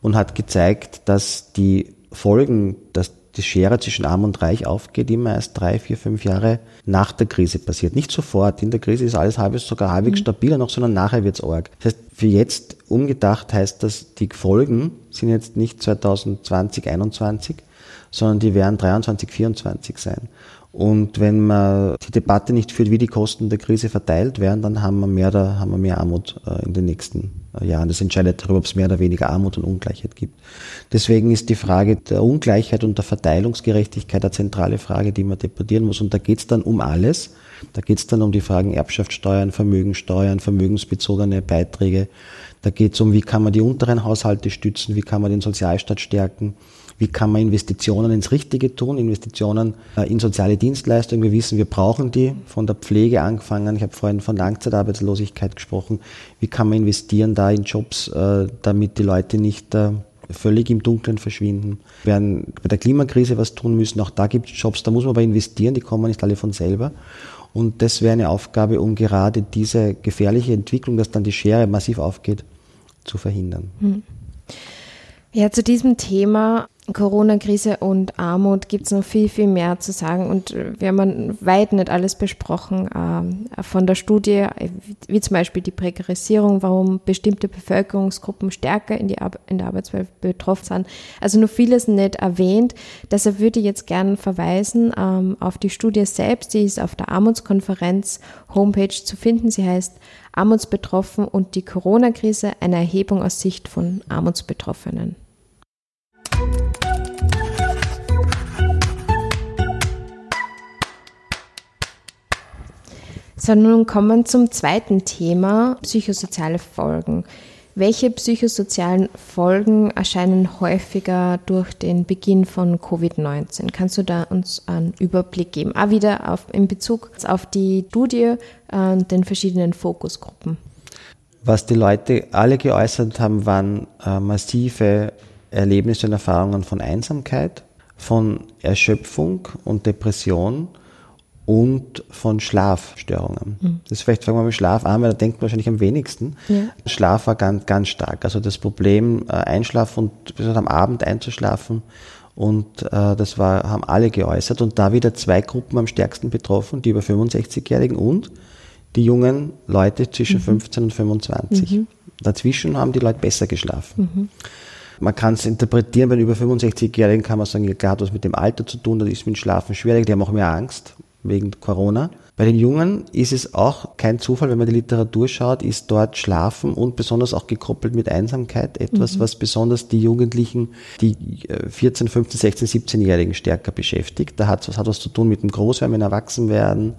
und hat gezeigt, dass die Folgen, dass die Schere zwischen Arm und Reich aufgeht, immer erst drei, vier, fünf Jahre nach der Krise passiert. Nicht sofort. In der Krise ist alles halbwegs, sogar halbwegs mhm. stabiler noch, sondern nachher wird's arg. Das heißt, für jetzt umgedacht heißt das, die Folgen sind jetzt nicht 2020, 2021, sondern die werden 23, 24 sein. Und wenn man die Debatte nicht führt, wie die Kosten der Krise verteilt werden, dann haben wir mehr, da haben wir mehr Armut äh, in den nächsten äh, Jahren. Das entscheidet darüber, ob es mehr oder weniger Armut und Ungleichheit gibt. Deswegen ist die Frage der Ungleichheit und der Verteilungsgerechtigkeit eine zentrale Frage, die man debattieren muss. Und da geht es dann um alles. Da geht es dann um die Fragen Erbschaftssteuern, Vermögensteuern, vermögensbezogene Beiträge. Da geht es um, wie kann man die unteren Haushalte stützen, wie kann man den Sozialstaat stärken wie kann man Investitionen ins Richtige tun, Investitionen äh, in soziale Dienstleistungen. Wir wissen, wir brauchen die von der Pflege angefangen. Ich habe vorhin von Langzeitarbeitslosigkeit gesprochen. Wie kann man investieren da in Jobs, äh, damit die Leute nicht äh, völlig im Dunkeln verschwinden. Wir werden bei der Klimakrise was tun müssen. Auch da gibt es Jobs, da muss man aber investieren, die kommen nicht alle von selber. Und das wäre eine Aufgabe, um gerade diese gefährliche Entwicklung, dass dann die Schere massiv aufgeht, zu verhindern. Hm. Ja, zu diesem Thema Corona-Krise und Armut gibt es noch viel, viel mehr zu sagen und wir haben weit nicht alles besprochen äh, von der Studie, äh, wie zum Beispiel die Prekarisierung, warum bestimmte Bevölkerungsgruppen stärker in, die Ar in der Arbeitswelt betroffen sind. Also nur vieles nicht erwähnt. Deshalb würde ich jetzt gerne verweisen ähm, auf die Studie selbst, die ist auf der Armutskonferenz Homepage zu finden. Sie heißt Armutsbetroffen und die Corona-Krise, eine Erhebung aus Sicht von Armutsbetroffenen. So, nun kommen wir zum zweiten Thema, psychosoziale Folgen. Welche psychosozialen Folgen erscheinen häufiger durch den Beginn von Covid-19? Kannst du da uns einen Überblick geben? Auch wieder auf, in Bezug auf die Studie und äh, den verschiedenen Fokusgruppen. Was die Leute alle geäußert haben, waren äh, massive Erlebnisse und Erfahrungen von Einsamkeit, von Erschöpfung und Depression und von Schlafstörungen. Mhm. Das ist vielleicht fangen wir mit Schlaf an, weil da denkt man wahrscheinlich am wenigsten. Ja. Schlaf war ganz, ganz stark. Also das Problem, äh, einschlafen und bis am Abend einzuschlafen. Und äh, das war, haben alle geäußert. Und da wieder zwei Gruppen am stärksten betroffen, die über 65-Jährigen und die jungen Leute zwischen mhm. 15 und 25. Mhm. Dazwischen haben die Leute besser geschlafen. Mhm. Man kann es interpretieren, bei über 65-Jährigen kann man sagen, klar hat was mit dem Alter zu tun, das ist mit dem Schlafen schwierig, die haben auch mehr Angst wegen Corona. Bei den Jungen ist es auch kein Zufall, wenn man die Literatur schaut, ist dort Schlafen und besonders auch gekoppelt mit Einsamkeit etwas, mhm. was besonders die Jugendlichen, die 14, 15, 16, 17-Jährigen stärker beschäftigt. Da hat es hat was zu tun mit dem Großwerden, Erwachsenwerden,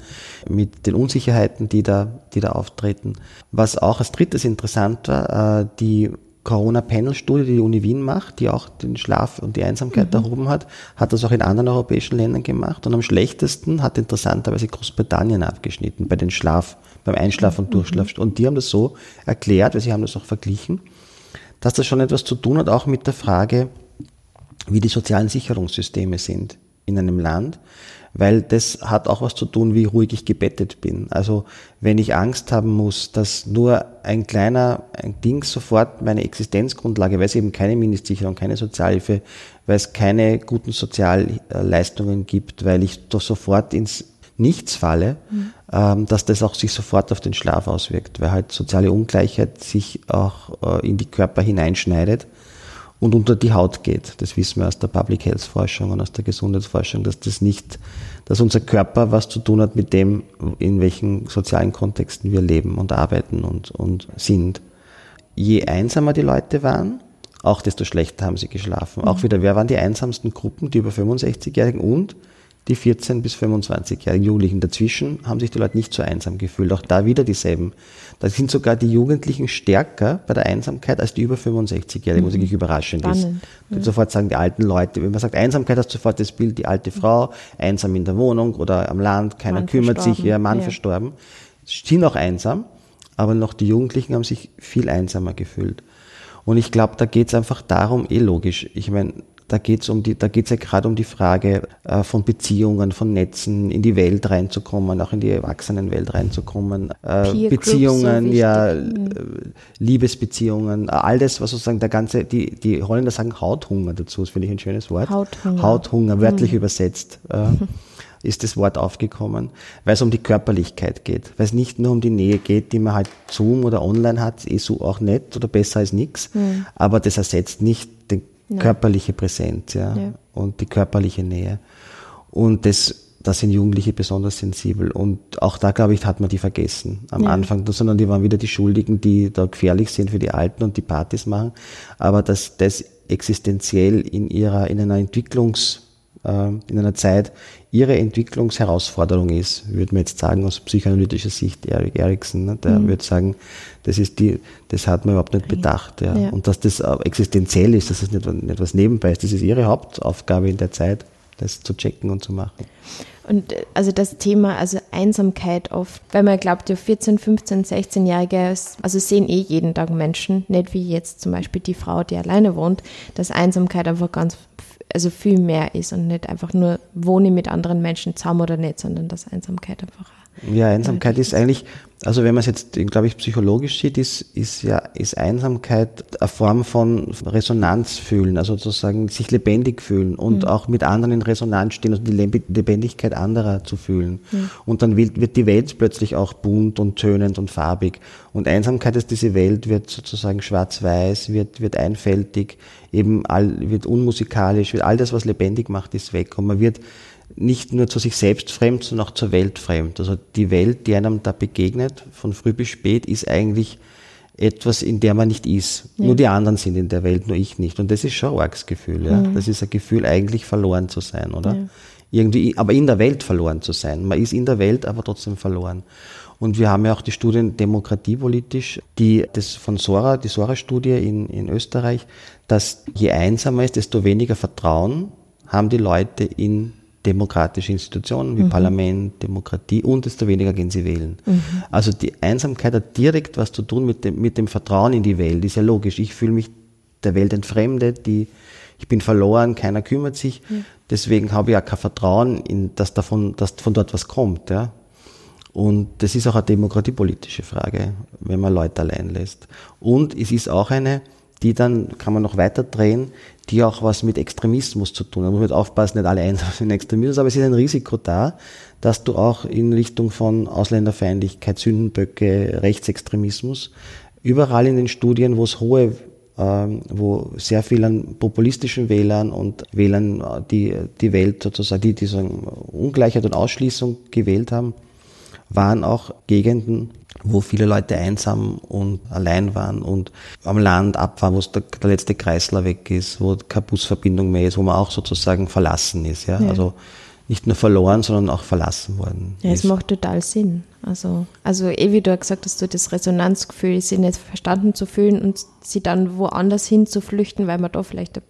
mit den Unsicherheiten, die da, die da auftreten. Was auch als drittes interessant war, äh, die Corona-Panel-Studie, die die Uni Wien macht, die auch den Schlaf und die Einsamkeit mhm. erhoben hat, hat das auch in anderen europäischen Ländern gemacht. Und am schlechtesten hat interessanterweise Großbritannien abgeschnitten bei den Schlaf, beim Einschlaf und mhm. Durchschlaf. Und die haben das so erklärt, weil sie haben das auch verglichen, dass das schon etwas zu tun hat, auch mit der Frage, wie die sozialen Sicherungssysteme sind in einem Land. Weil das hat auch was zu tun, wie ruhig ich gebettet bin. Also wenn ich Angst haben muss, dass nur ein kleiner ein Ding sofort meine Existenzgrundlage, weil es eben keine Mindestsicherung, keine Sozialhilfe, weil es keine guten Sozialleistungen gibt, weil ich doch sofort ins Nichts falle, mhm. ähm, dass das auch sich sofort auf den Schlaf auswirkt, weil halt soziale Ungleichheit sich auch äh, in die Körper hineinschneidet und unter die Haut geht. Das wissen wir aus der Public Health Forschung und aus der Gesundheitsforschung, dass das nicht, dass unser Körper was zu tun hat mit dem, in welchen sozialen Kontexten wir leben und arbeiten und, und sind. Je einsamer die Leute waren, auch desto schlechter haben sie geschlafen. Mhm. Auch wieder, wer waren die einsamsten Gruppen? Die über 65-Jährigen und die 14- bis 25-jährigen Jugendlichen. Dazwischen haben sich die Leute nicht so einsam gefühlt. Auch da wieder dieselben. Da sind sogar die Jugendlichen stärker bei der Einsamkeit als die über 65-Jährigen, mhm. was wirklich überraschend Spannend. ist. Ja. Sofort sagen die alten Leute, wenn man sagt Einsamkeit, hast du sofort das Bild, die alte Frau, einsam in der Wohnung oder am Land, keiner Mann kümmert sich, ihr Mann ja. verstorben. Sie sind auch einsam, aber noch die Jugendlichen haben sich viel einsamer gefühlt. Und ich glaube, da geht es einfach darum, eh logisch. Ich meine, da geht es um die, da geht es ja gerade um die Frage äh, von Beziehungen, von Netzen, in die Welt reinzukommen, auch in die Erwachsenenwelt reinzukommen. Äh, Beziehungen, so ja, mhm. Liebesbeziehungen, all das, was sozusagen der ganze, die, die Holländer sagen Hauthunger dazu, das finde ich ein schönes Wort. Hauthunger. Hauthunger, wörtlich mhm. übersetzt. Äh, ist das Wort aufgekommen, weil es um die Körperlichkeit geht, weil es nicht nur um die Nähe geht, die man halt Zoom oder online hat, eh so auch nett oder besser als nichts, mhm. aber das ersetzt nicht Nein. körperliche Präsenz ja, ja, und die körperliche Nähe. Und das, da sind Jugendliche besonders sensibel. Und auch da, glaube ich, hat man die vergessen am ja. Anfang, sondern die waren wieder die Schuldigen, die da gefährlich sind für die Alten und die Partys machen. Aber dass das existenziell in ihrer, in einer Entwicklungs- in einer Zeit ihre Entwicklungsherausforderung ist, würde man jetzt sagen aus psychoanalytischer Sicht, Erik Eriksen, ne, der mhm. würde sagen, das ist die, das hat man überhaupt nicht bedacht. Ja. ja. Und dass das existenziell ist, dass das nicht, nicht was nebenbei ist, das ist ihre Hauptaufgabe in der Zeit, das zu checken und zu machen. Und äh, also das Thema, also Einsamkeit oft, weil man glaubt, ja 14, 15, 16-Jährige, also sehen eh jeden Tag Menschen, nicht wie jetzt zum Beispiel die Frau, die alleine wohnt, dass Einsamkeit einfach ganz also viel mehr ist und nicht einfach nur wohne mit anderen Menschen zusammen oder nicht, sondern dass Einsamkeit einfach ja, Einsamkeit ist eigentlich, also wenn man es jetzt, glaube ich, psychologisch sieht, ist, ist ja, ist Einsamkeit eine Form von Resonanz fühlen, also sozusagen sich lebendig fühlen und mhm. auch mit anderen in Resonanz stehen, also die Lebendigkeit anderer zu fühlen. Mhm. Und dann wird, wird die Welt plötzlich auch bunt und tönend und farbig. Und Einsamkeit ist diese Welt, wird sozusagen schwarz-weiß, wird, wird einfältig, eben all, wird unmusikalisch, wird all das, was lebendig macht, ist weg. Und man wird nicht nur zu sich selbst fremd, sondern auch zur Welt fremd. Also die Welt, die einem da begegnet, von früh bis spät, ist eigentlich etwas, in der man nicht ist. Ja. Nur die anderen sind in der Welt, nur ich nicht. Und das ist schon ein arges Gefühl. Ja? Mhm. Das ist ein Gefühl, eigentlich verloren zu sein, oder? Ja. Irgendwie, aber in der Welt verloren zu sein. Man ist in der Welt, aber trotzdem verloren. Und wir haben ja auch die Studien demokratiepolitisch, die das von Sora, die Sora-Studie in, in Österreich, dass je einsamer ist, desto weniger Vertrauen haben die Leute in demokratische Institutionen wie mhm. Parlament, Demokratie und desto weniger gehen sie wählen. Mhm. Also die Einsamkeit hat direkt was zu tun mit dem, mit dem Vertrauen in die Welt. Ist ja logisch. Ich fühle mich der Welt entfremdet, die, ich bin verloren, keiner kümmert sich. Mhm. Deswegen habe ich auch kein Vertrauen, in, dass, davon, dass von dort was kommt. Ja? Und das ist auch eine demokratiepolitische Frage, wenn man Leute allein lässt. Und es ist auch eine, die dann, kann man noch weiter drehen, die auch was mit Extremismus zu tun haben. Man muss aufpassen, nicht alle einsam sind Extremismus, aber es ist ein Risiko da, dass du auch in Richtung von Ausländerfeindlichkeit, Sündenböcke, Rechtsextremismus, überall in den Studien, wo es hohe ähm, wo sehr viel an populistischen Wählern und Wählern, äh, die die Welt sozusagen, die diese Ungleichheit und Ausschließung gewählt haben, waren auch Gegenden, wo viele Leute einsam und allein waren und am Land abfahren, wo der, der letzte Kreisler weg ist, wo keine Busverbindung mehr ist, wo man auch sozusagen verlassen ist. Ja? ja. Also nicht nur verloren, sondern auch verlassen worden. Ja, es macht total Sinn. Also, also eh wie du gesagt hast, du das Resonanzgefühl, sie nicht verstanden zu fühlen und sie dann woanders hin zu flüchten, weil man da vielleicht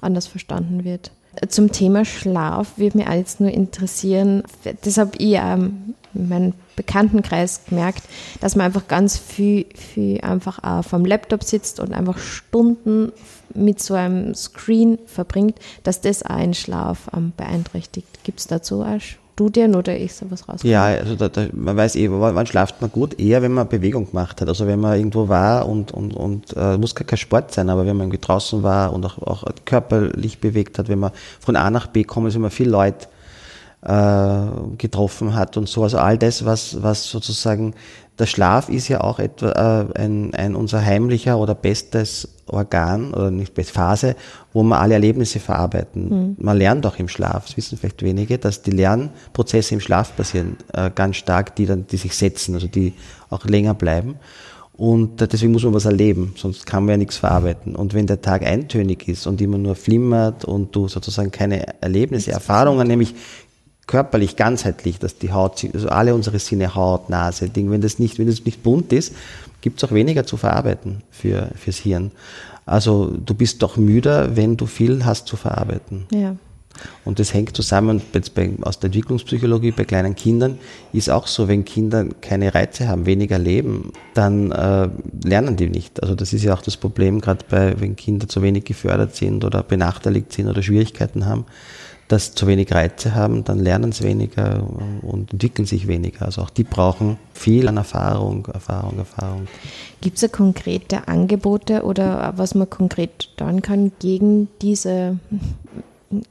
anders verstanden wird. Zum Thema Schlaf würde auch jetzt nur interessieren, das habe ich in meinem Bekanntenkreis gemerkt, dass man einfach ganz viel, viel einfach auch vom Laptop sitzt und einfach Stunden mit so einem Screen verbringt, dass das auch einen Schlaf ähm, beeinträchtigt. Gibt es dazu auch Studien oder ist sowas rausgekommen? Ja, also da, da, man weiß eh, wann schlaft man gut? Eher, wenn man Bewegung gemacht hat. Also wenn man irgendwo war und, und, und äh, muss gar kein Sport sein, aber wenn man irgendwie draußen war und auch, auch körperlich bewegt hat, wenn man von A nach B kommt, ist immer viel Leute äh, getroffen hat und so. Also all das, was, was sozusagen, der Schlaf ist ja auch etwa äh, ein, ein unser heimlicher oder bestes Organ oder nicht best Phase, wo wir alle Erlebnisse verarbeiten. Mhm. Man lernt auch im Schlaf, das wissen vielleicht wenige, dass die Lernprozesse im Schlaf passieren, äh, ganz stark, die dann, die sich setzen, also die auch länger bleiben. Und deswegen muss man was erleben, sonst kann man ja nichts verarbeiten. Und wenn der Tag eintönig ist und immer nur flimmert und du sozusagen keine Erlebnisse, Erfahrungen, nämlich körperlich, ganzheitlich, dass die Haut, also alle unsere Sinne, Haut, Nase, Ding, wenn das nicht, wenn das nicht bunt ist, gibt es auch weniger zu verarbeiten für, fürs Hirn. Also du bist doch müder, wenn du viel hast zu verarbeiten. Ja. Und das hängt zusammen bei, aus der Entwicklungspsychologie bei kleinen Kindern ist auch so, wenn Kinder keine Reize haben, weniger leben, dann äh, lernen die nicht. Also das ist ja auch das Problem, gerade bei, wenn Kinder zu wenig gefördert sind oder benachteiligt sind oder Schwierigkeiten haben dass zu wenig Reize haben, dann lernen sie weniger und entwickeln sich weniger. Also auch die brauchen viel an Erfahrung, Erfahrung, Erfahrung. Gibt es da konkrete Angebote oder was man konkret tun kann gegen diese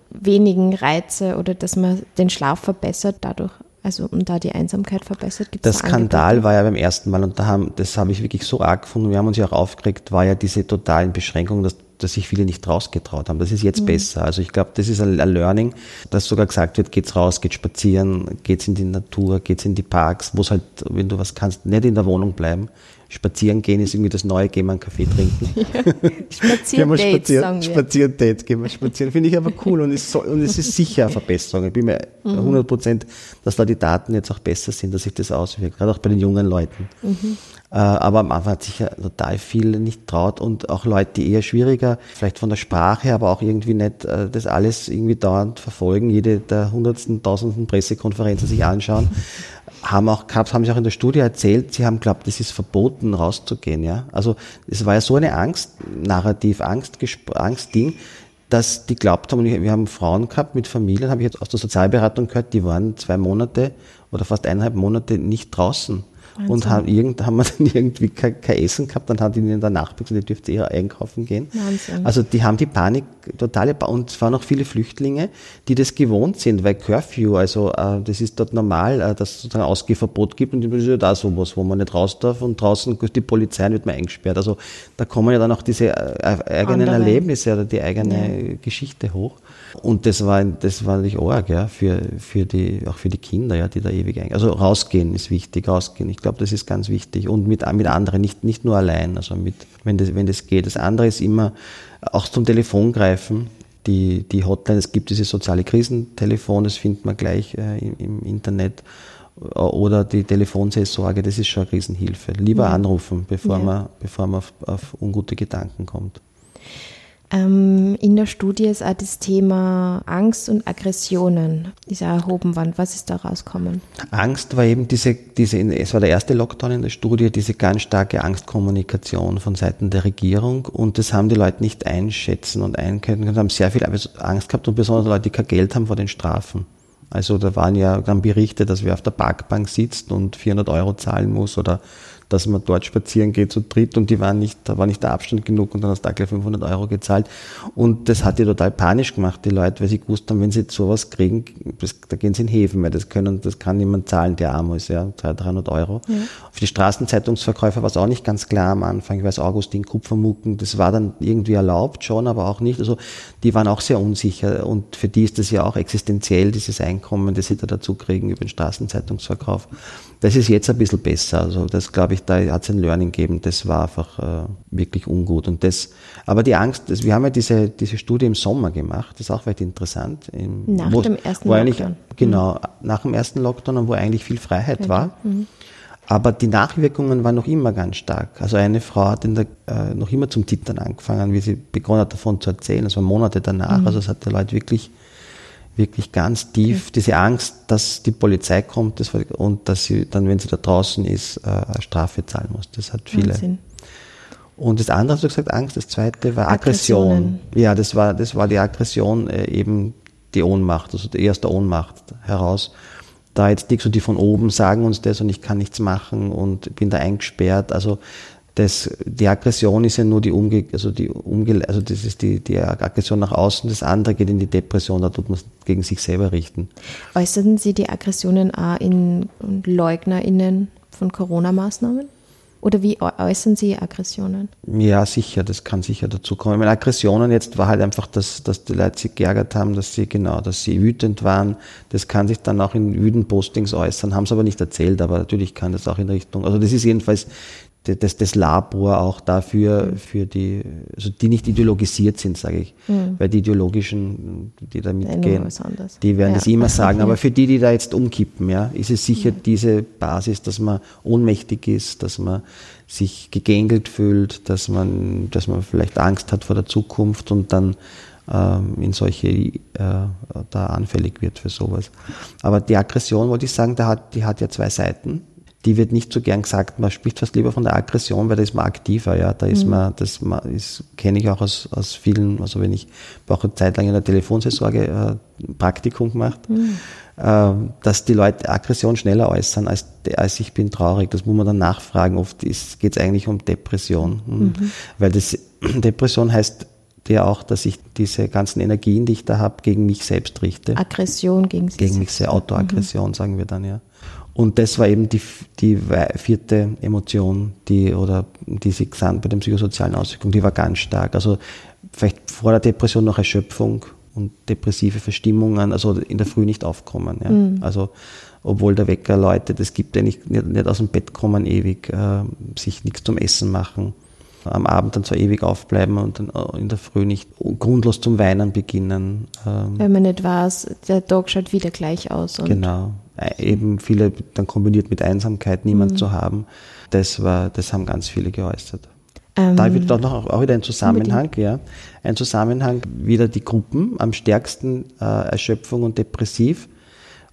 wenigen Reize oder dass man den Schlaf verbessert dadurch? Also und da die Einsamkeit verbessert, gibt es Der Skandal war ja beim ersten Mal und da haben, das habe ich wirklich so arg gefunden, wir haben uns ja auch aufgeregt, war ja diese totalen Beschränkungen, dass dass sich viele nicht rausgetraut haben. Das ist jetzt mhm. besser. Also ich glaube, das ist ein, ein, Learning, dass sogar gesagt wird, geht's raus, geht spazieren, geht's in die Natur, geht's in die Parks, wo es halt, wenn du was kannst, nicht in der Wohnung bleiben. Spazieren gehen ist irgendwie das Neue, gehen wir einen Kaffee trinken. Ja. Spazieren Dates, spazieren, sagen wir. Spazieren Dates, gehen wir spazieren. Finde ich aber cool und es, soll, und es ist sicher eine Verbesserung. Ich bin mir mhm. 100 Prozent, dass da die Daten jetzt auch besser sind, dass sich das auswirkt, gerade auch bei den jungen Leuten. Mhm. Äh, aber am Anfang hat sich ja total viel nicht traut und auch Leute, die eher schwieriger, vielleicht von der Sprache, aber auch irgendwie nicht äh, das alles irgendwie dauernd verfolgen, jede der hundertsten, tausendsten Pressekonferenzen sich anschauen, haben auch gehabt, haben sie auch in der Studie erzählt, sie haben glaubt, es ist verboten rauszugehen, ja. Also es war ja so eine Angst, Narrativ, Angst, Angstding, dass die glaubt haben, wir haben Frauen gehabt mit Familien, habe ich jetzt aus der Sozialberatung gehört, die waren zwei Monate oder fast eineinhalb Monate nicht draußen Wahnsinn. und haben, irgend, haben wir dann irgendwie kein, kein, Essen gehabt, dann hat ihnen in der Nacht gesagt, ihr dürft eher einkaufen gehen. Wahnsinn. Also die haben die Panik, totale pa und es waren auch viele Flüchtlinge, die das gewohnt sind, weil Curfew, also äh, das ist dort normal, äh, dass es sozusagen Ausgehverbot gibt und das ist ja da sowas, wo man nicht raus darf und draußen die Polizei wird man eingesperrt. Also da kommen ja dann auch diese äh, eigenen Andere. Erlebnisse oder die eigene ja. Geschichte hoch. Und das war, das war natürlich arg, ja, für, für die, auch für die Kinder, ja, die da ewig ein, also rausgehen ist wichtig, rausgehen. Ich glaube, das ist ganz wichtig. Und mit, mit anderen, nicht, nicht nur allein, also mit, wenn das, wenn das geht. Das andere ist immer auch zum Telefon greifen. Die, die Hotline, es gibt diese soziale Krisentelefon, das findet man gleich äh, im, im Internet oder die Telefonseelsorge, das ist schon eine Riesenhilfe. Lieber ja. anrufen, bevor ja. man, bevor man auf, auf ungute Gedanken kommt. Ähm, in der Studie ist auch das Thema Angst und Aggressionen ist auch erhoben worden. Was ist da rausgekommen? Angst war eben diese, diese, es war der erste Lockdown in der Studie, diese ganz starke Angstkommunikation von Seiten der Regierung und das haben die Leute nicht einschätzen und einkönnen, haben sehr viel Angst gehabt und besonders Leute, die kein Geld haben vor den Strafen. Also da waren ja dann Berichte, dass wer auf der Parkbank sitzt und 400 Euro zahlen muss oder dass man dort spazieren geht zu dritt und die waren nicht, da war nicht der Abstand genug und dann hast du gleich 500 Euro gezahlt. Und das hat die total panisch gemacht, die Leute, weil sie gewusst haben, wenn sie sowas kriegen, das, da gehen sie in Häfen, weil das können, das kann niemand zahlen, der arm ist, ja, 200, 300 Euro. Ja. Für die Straßenzeitungsverkäufer war es auch nicht ganz klar am Anfang. Ich weiß, Augustin Kupfermucken, das war dann irgendwie erlaubt schon, aber auch nicht. Also, die waren auch sehr unsicher und für die ist das ja auch existenziell, dieses Einkommen, das sie da dazu kriegen über den Straßenzeitungsverkauf. Das ist jetzt ein bisschen besser. Also das glaube ich, da hat es ein Learning gegeben. Das war einfach äh, wirklich ungut. Und das, aber die Angst, das, wir haben ja diese, diese Studie im Sommer gemacht. Das ist auch vielleicht interessant. Im, nach wo, dem ersten Lockdown. Genau, mhm. nach dem ersten Lockdown, wo eigentlich viel Freiheit okay. war. Mhm. Aber die Nachwirkungen waren noch immer ganz stark. Also eine Frau hat in der, äh, noch immer zum Tittern angefangen, wie sie begonnen hat davon zu erzählen. Das war Monate danach. Mhm. Also es hat die Leute wirklich wirklich ganz tief okay. diese Angst, dass die Polizei kommt das, und dass sie dann, wenn sie da draußen ist, äh, eine Strafe zahlen muss. Das hat viele. Wahnsinn. Und das andere hast du gesagt, Angst. Das zweite war Aggression. Ja, das war, das war die Aggression, äh, eben die Ohnmacht, also die erste Ohnmacht heraus. da jetzt nichts und die von oben sagen uns das und ich kann nichts machen und bin da eingesperrt. Also das, die Aggression ist ja nur die Umge, also die Umge, also das ist die, die Aggression nach außen, das andere geht in die Depression, da tut man es gegen sich selber richten. Äußern Sie die Aggressionen auch in LeugnerInnen von Corona-Maßnahmen? Oder wie äußern Sie Aggressionen? Ja, sicher, das kann sicher dazu kommen. Ich meine, Aggressionen jetzt war halt einfach, dass, dass die Leute sich geärgert haben, dass sie genau, dass sie wütend waren. Das kann sich dann auch in wüden Postings äußern, haben es aber nicht erzählt, aber natürlich kann das auch in Richtung, also das ist jedenfalls das, das Labor auch dafür, für die, also die nicht ideologisiert sind, sage ich. Mhm. Weil die ideologischen, die da mitgehen, die werden ja. das immer sagen. Aber für die, die da jetzt umkippen, ja, ist es sicher mhm. diese Basis, dass man ohnmächtig ist, dass man sich gegängelt fühlt, dass man, dass man vielleicht Angst hat vor der Zukunft und dann ähm, in solche äh, da anfällig wird für sowas. Aber die Aggression, wollte ich sagen, die hat, die hat ja zwei Seiten die wird nicht so gern gesagt. Man spricht fast lieber von der Aggression, weil da ist man aktiver, ja. Da ist mhm. man, das ist, kenne ich auch aus, aus vielen, also wenn ich auch eine Zeit lang in der Telefonseelsorge äh, Praktikum gemacht, mhm. äh, dass die Leute Aggression schneller äußern als, als ich bin traurig. Das muss man dann nachfragen. Oft geht es eigentlich um Depression. Mhm. mhm. Weil das Depression heißt ja auch, dass ich diese ganzen Energien, die ich da habe, gegen mich selbst richte. Aggression gegen sich Gegen mich selbst. Autoaggression, mhm. sagen wir dann, ja. Und das war eben die, die vierte Emotion, die, oder die sich gesandt bei den psychosozialen Auswirkungen, die war ganz stark. Also vielleicht vor der Depression noch Erschöpfung und depressive Verstimmungen, also in der Früh nicht aufkommen. Ja. Mhm. Also obwohl der Wecker läutet, es gibt ja nicht, nicht, nicht aus dem Bett kommen ewig, äh, sich nichts zum Essen machen, am Abend dann zwar ewig aufbleiben und dann äh, in der Früh nicht grundlos zum Weinen beginnen. Ähm. Wenn man nicht weiß, der Tag schaut wieder gleich aus. genau. Äh, eben viele dann kombiniert mit Einsamkeit, niemand mhm. zu haben. Das war, das haben ganz viele geäußert. Ähm, da wird doch noch auch wieder ein Zusammenhang, unbedingt. ja. Ein Zusammenhang, wieder die Gruppen am stärksten äh, Erschöpfung und depressiv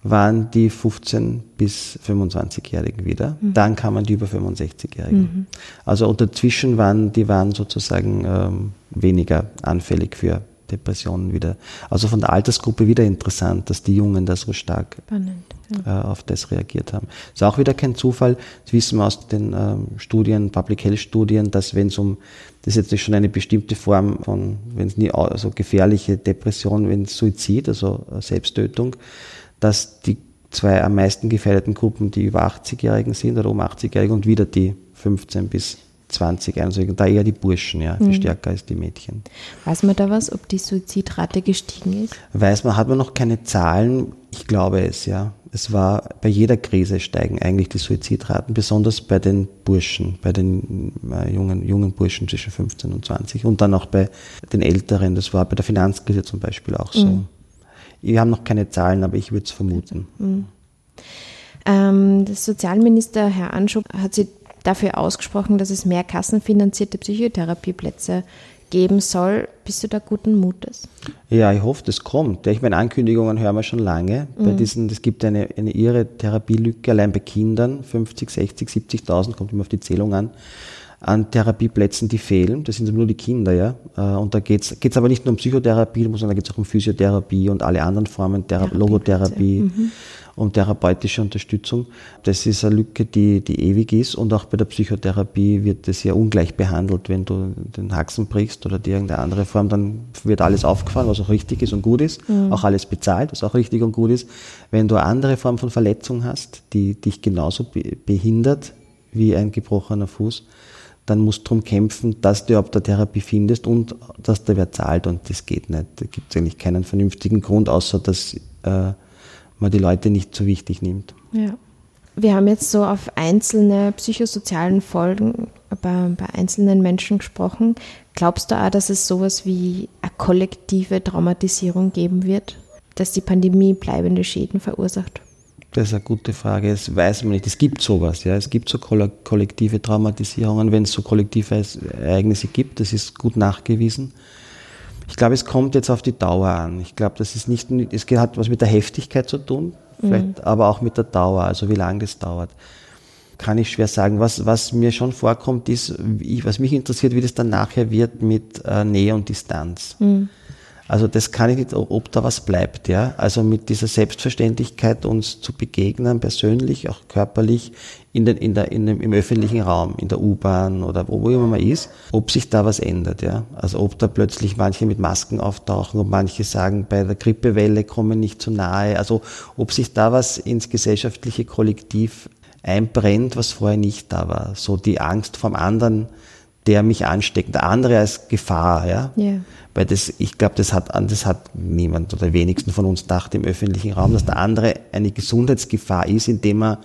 waren die 15 bis 25-Jährigen wieder. Mhm. Dann kamen die über 65-Jährigen. Mhm. Also und dazwischen waren die waren sozusagen ähm, weniger anfällig für Depressionen wieder. Also von der Altersgruppe wieder interessant, dass die Jungen da so stark Spannend, ja. äh, auf das reagiert haben. Ist auch wieder kein Zufall. Das wissen wir aus den ähm, Studien, Public Health Studien, dass wenn es um, das ist jetzt schon eine bestimmte Form von, wenn es nie, also gefährliche Depression, wenn es Suizid, also äh, Selbsttötung, dass die zwei am meisten gefährdeten Gruppen die über 80-Jährigen sind oder um 80-Jährigen und wieder die 15 bis 20, also da eher die Burschen, ja, viel mhm. stärker als die Mädchen. Weiß man da was, ob die Suizidrate gestiegen ist? Weiß man, hat man noch keine Zahlen? Ich glaube es, ja. Es war bei jeder Krise steigen eigentlich die Suizidraten, besonders bei den Burschen, bei den äh, jungen, jungen Burschen zwischen 15 und 20 und dann auch bei den Älteren. Das war bei der Finanzkrise zum Beispiel auch so. Mhm. Wir haben noch keine Zahlen, aber ich würde es vermuten. Mhm. Ähm, der Sozialminister Herr Anschub hat sich dafür ausgesprochen, dass es mehr kassenfinanzierte Psychotherapieplätze geben soll. Bist du da guten Mutes? Ja, ich hoffe, das kommt. Ich meine, Ankündigungen hören wir schon lange. Mhm. Bei diesen, es gibt eine, eine irre Therapielücke, allein bei Kindern, 50, 60, 70.000, kommt immer auf die Zählung an, an Therapieplätzen, die fehlen. Das sind nur die Kinder, ja. Äh, und da geht es aber nicht nur um Psychotherapie, sondern da geht es auch um Physiotherapie und alle anderen Formen, Thera Logotherapie. Mhm um therapeutische Unterstützung. Das ist eine Lücke, die, die ewig ist und auch bei der Psychotherapie wird das ja ungleich behandelt. Wenn du den Haxen brichst oder die irgendeine andere Form, dann wird alles aufgefallen, was auch richtig ist und gut ist, mhm. auch alles bezahlt, was auch richtig und gut ist. Wenn du eine andere Form von Verletzung hast, die dich genauso behindert wie ein gebrochener Fuß, dann musst du darum kämpfen, dass du überhaupt eine Therapie findest und dass der wer zahlt und das geht nicht. Da gibt es eigentlich keinen vernünftigen Grund, außer dass äh, man die Leute nicht so wichtig nimmt. Ja. Wir haben jetzt so auf einzelne psychosozialen Folgen bei, bei einzelnen Menschen gesprochen. Glaubst du auch, dass es sowas wie eine kollektive Traumatisierung geben wird, dass die Pandemie bleibende Schäden verursacht? Das ist eine gute Frage. Das weiß man nicht. Es gibt sowas, ja. Es gibt so kollektive Traumatisierungen, wenn es so kollektive Ereignisse gibt. Das ist gut nachgewiesen. Ich glaube, es kommt jetzt auf die Dauer an. Ich glaube, das ist nicht, es hat was mit der Heftigkeit zu tun, vielleicht, mhm. aber auch mit der Dauer, also wie lange das dauert. Kann ich schwer sagen. Was, was mir schon vorkommt, ist, was mich interessiert, wie das dann nachher wird mit äh, Nähe und Distanz. Mhm. Also das kann ich nicht, ob da was bleibt, ja. Also mit dieser Selbstverständlichkeit uns zu begegnen, persönlich, auch körperlich, in den, in der, in dem, im öffentlichen Raum, in der U-Bahn oder wo, wo immer man ist, ob sich da was ändert, ja. Also ob da plötzlich manche mit Masken auftauchen, ob manche sagen, bei der Grippewelle kommen nicht zu nahe, also ob sich da was ins gesellschaftliche Kollektiv einbrennt, was vorher nicht da war. So die Angst vom anderen, der mich ansteckt, der andere als Gefahr, ja. Yeah. Weil das, ich glaube, das hat, das hat niemand oder wenigsten von uns gedacht im öffentlichen Raum, dass der andere eine Gesundheitsgefahr ist, indem er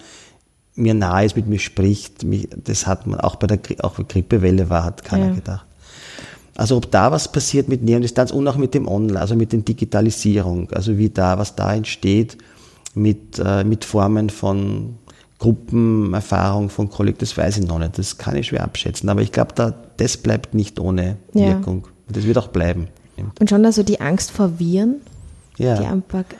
mir nahe ist, mit mir spricht. Das hat man auch bei der auch bei Grippewelle war, hat keiner ja. gedacht. Also ob da was passiert mit Nähe und Distanz und auch mit dem Online, also mit der Digitalisierung, also wie da, was da entsteht mit, äh, mit Formen von Gruppenerfahrung, von Kollektiv, das weiß ich noch nicht, das kann ich schwer abschätzen, aber ich glaube, da, das bleibt nicht ohne Wirkung. Ja. Das wird auch bleiben. Und schon also die Angst vor Viren? Ja. Die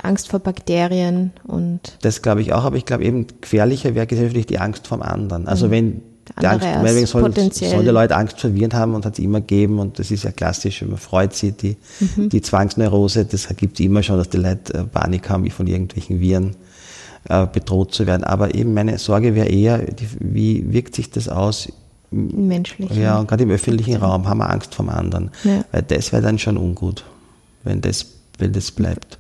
Angst vor Bakterien und. Das glaube ich auch, aber ich glaube eben gefährlicher wäre gesellschaftlich die Angst vom anderen. Also mhm. wenn die Angst, weil soll, soll die Leute Angst vor Viren haben und hat es immer gegeben und das ist ja klassisch, man freut sich, die, mhm. die Zwangsneurose, das gibt es immer schon, dass die Leute äh, Panik haben, wie von irgendwelchen Viren bedroht zu werden. Aber eben meine Sorge wäre eher, wie wirkt sich das aus menschlich. Ja, und gerade im öffentlichen Raum haben wir Angst vom anderen. Ja. Weil das wäre dann schon ungut, wenn das, wenn das bleibt.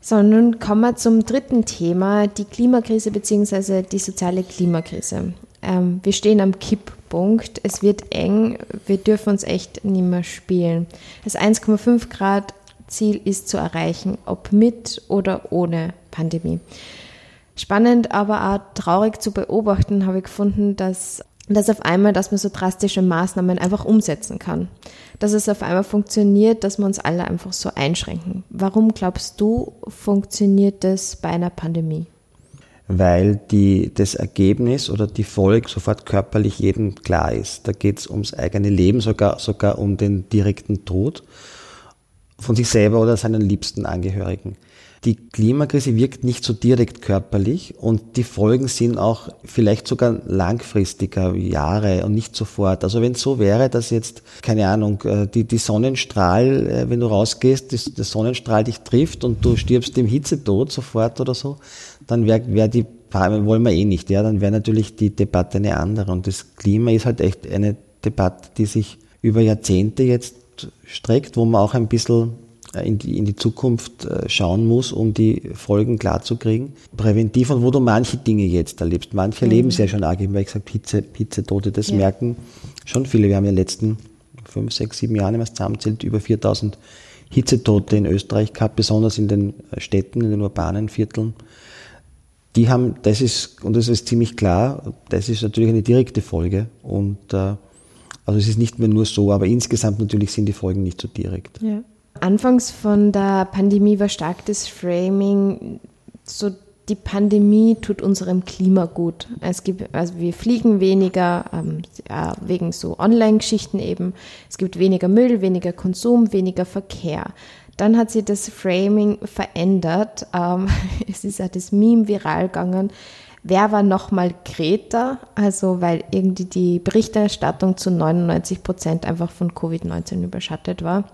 So, nun kommen wir zum dritten Thema, die Klimakrise bzw. die soziale Klimakrise. Ähm, wir stehen am Kipppunkt, es wird eng, wir dürfen uns echt nicht mehr spielen. Das 1,5 Grad Ziel ist zu erreichen, ob mit oder ohne Pandemie. Spannend, aber auch traurig zu beobachten, habe ich gefunden, dass, dass auf einmal, dass man so drastische Maßnahmen einfach umsetzen kann. Dass es auf einmal funktioniert, dass wir uns alle einfach so einschränken. Warum glaubst du, funktioniert das bei einer Pandemie? Weil die, das Ergebnis oder die Folge sofort körperlich jedem klar ist. Da geht es ums eigene Leben, sogar, sogar um den direkten Tod von sich selber oder seinen liebsten Angehörigen. Die Klimakrise wirkt nicht so direkt körperlich und die Folgen sind auch vielleicht sogar langfristiger, Jahre und nicht sofort. Also wenn es so wäre, dass jetzt, keine Ahnung, äh, die, die Sonnenstrahl, äh, wenn du rausgehst, der Sonnenstrahl dich trifft und du stirbst im Hitzetod sofort oder so, dann wäre wär die, wollen wir eh nicht, ja, dann wäre natürlich die Debatte eine andere. Und das Klima ist halt echt eine Debatte, die sich über Jahrzehnte jetzt streckt, wo man auch ein bisschen in die, in die Zukunft äh, schauen muss, um die Folgen klarzukriegen. Präventiv und wo du manche Dinge jetzt erlebst. Manche mhm. leben sehr schon arg, ich habe gesagt, Hitze, Hitzetote, das ja. merken schon viele. Wir haben in den letzten fünf, sechs, sieben Jahren, wenn man es zusammenzählt, über 4000 Hitzetote in Österreich gehabt, besonders in den Städten, in den urbanen Vierteln. Die haben, das ist, und das ist ziemlich klar, das ist natürlich eine direkte Folge und äh, also es ist nicht mehr nur so, aber insgesamt natürlich sind die Folgen nicht so direkt. Ja. Anfangs von der Pandemie war stark das Framing, so die Pandemie tut unserem Klima gut. Es gibt, also wir fliegen weniger, ähm, ja, wegen so Online-Geschichten eben. Es gibt weniger Müll, weniger Konsum, weniger Verkehr. Dann hat sich das Framing verändert. Ähm, es ist ja das Meme viral gegangen Wer war nochmal Greta? Also, weil irgendwie die Berichterstattung zu 99 Prozent einfach von Covid-19 überschattet war.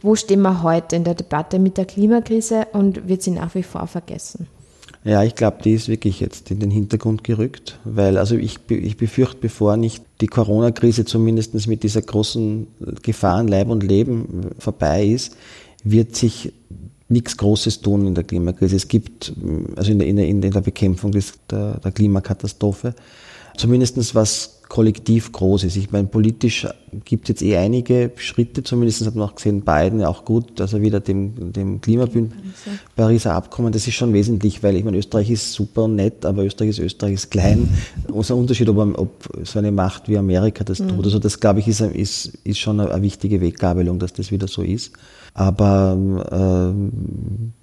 Wo stehen wir heute in der Debatte mit der Klimakrise und wird sie nach wie vor vergessen? Ja, ich glaube, die ist wirklich jetzt in den Hintergrund gerückt, weil also ich, ich befürchte, bevor nicht die Corona-Krise zumindest mit dieser großen Gefahr an Leib und Leben vorbei ist, wird sich nichts Großes tun in der Klimakrise. Es gibt, also in der, in der, Bekämpfung des, der, der Klimakatastrophe, zumindest was kollektiv groß ist. Ich meine, politisch gibt es jetzt eh einige Schritte, zumindest hat man auch gesehen, Biden auch gut, dass er wieder dem, dem Klimabündnis, Pariser Abkommen, das ist schon wesentlich, weil ich meine, Österreich ist super und nett, aber Österreich ist Österreich ist klein. Unser Unterschied, ob, ob so eine Macht wie Amerika das tut. Mhm. Also das, glaube ich, ist, ist, ist schon eine, eine wichtige Weggabelung, dass das wieder so ist. Aber äh,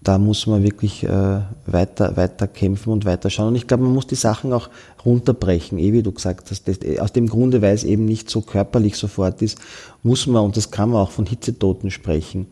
da muss man wirklich äh, weiter, weiter kämpfen und weiter schauen. Und ich glaube, man muss die Sachen auch runterbrechen, eh wie du gesagt hast. Das, aus dem Grunde, weil es eben nicht so körperlich sofort ist, muss man, und das kann man auch von Hitzetoten sprechen.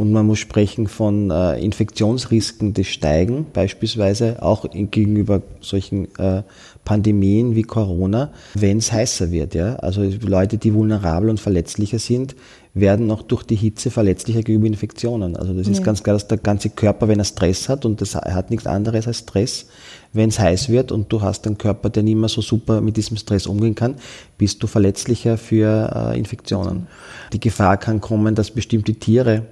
Und man muss sprechen von äh, Infektionsrisiken, die steigen, beispielsweise auch in, gegenüber solchen äh, Pandemien wie Corona, wenn es heißer wird. Ja? Also Leute, die vulnerabel und verletzlicher sind, werden noch durch die Hitze verletzlicher gegenüber Infektionen. Also das ist ja. ganz klar, dass der ganze Körper, wenn er Stress hat, und das er hat nichts anderes als Stress, wenn es heiß wird und du hast einen Körper, der nicht mehr so super mit diesem Stress umgehen kann, bist du verletzlicher für äh, Infektionen. Die Gefahr kann kommen, dass bestimmte Tiere,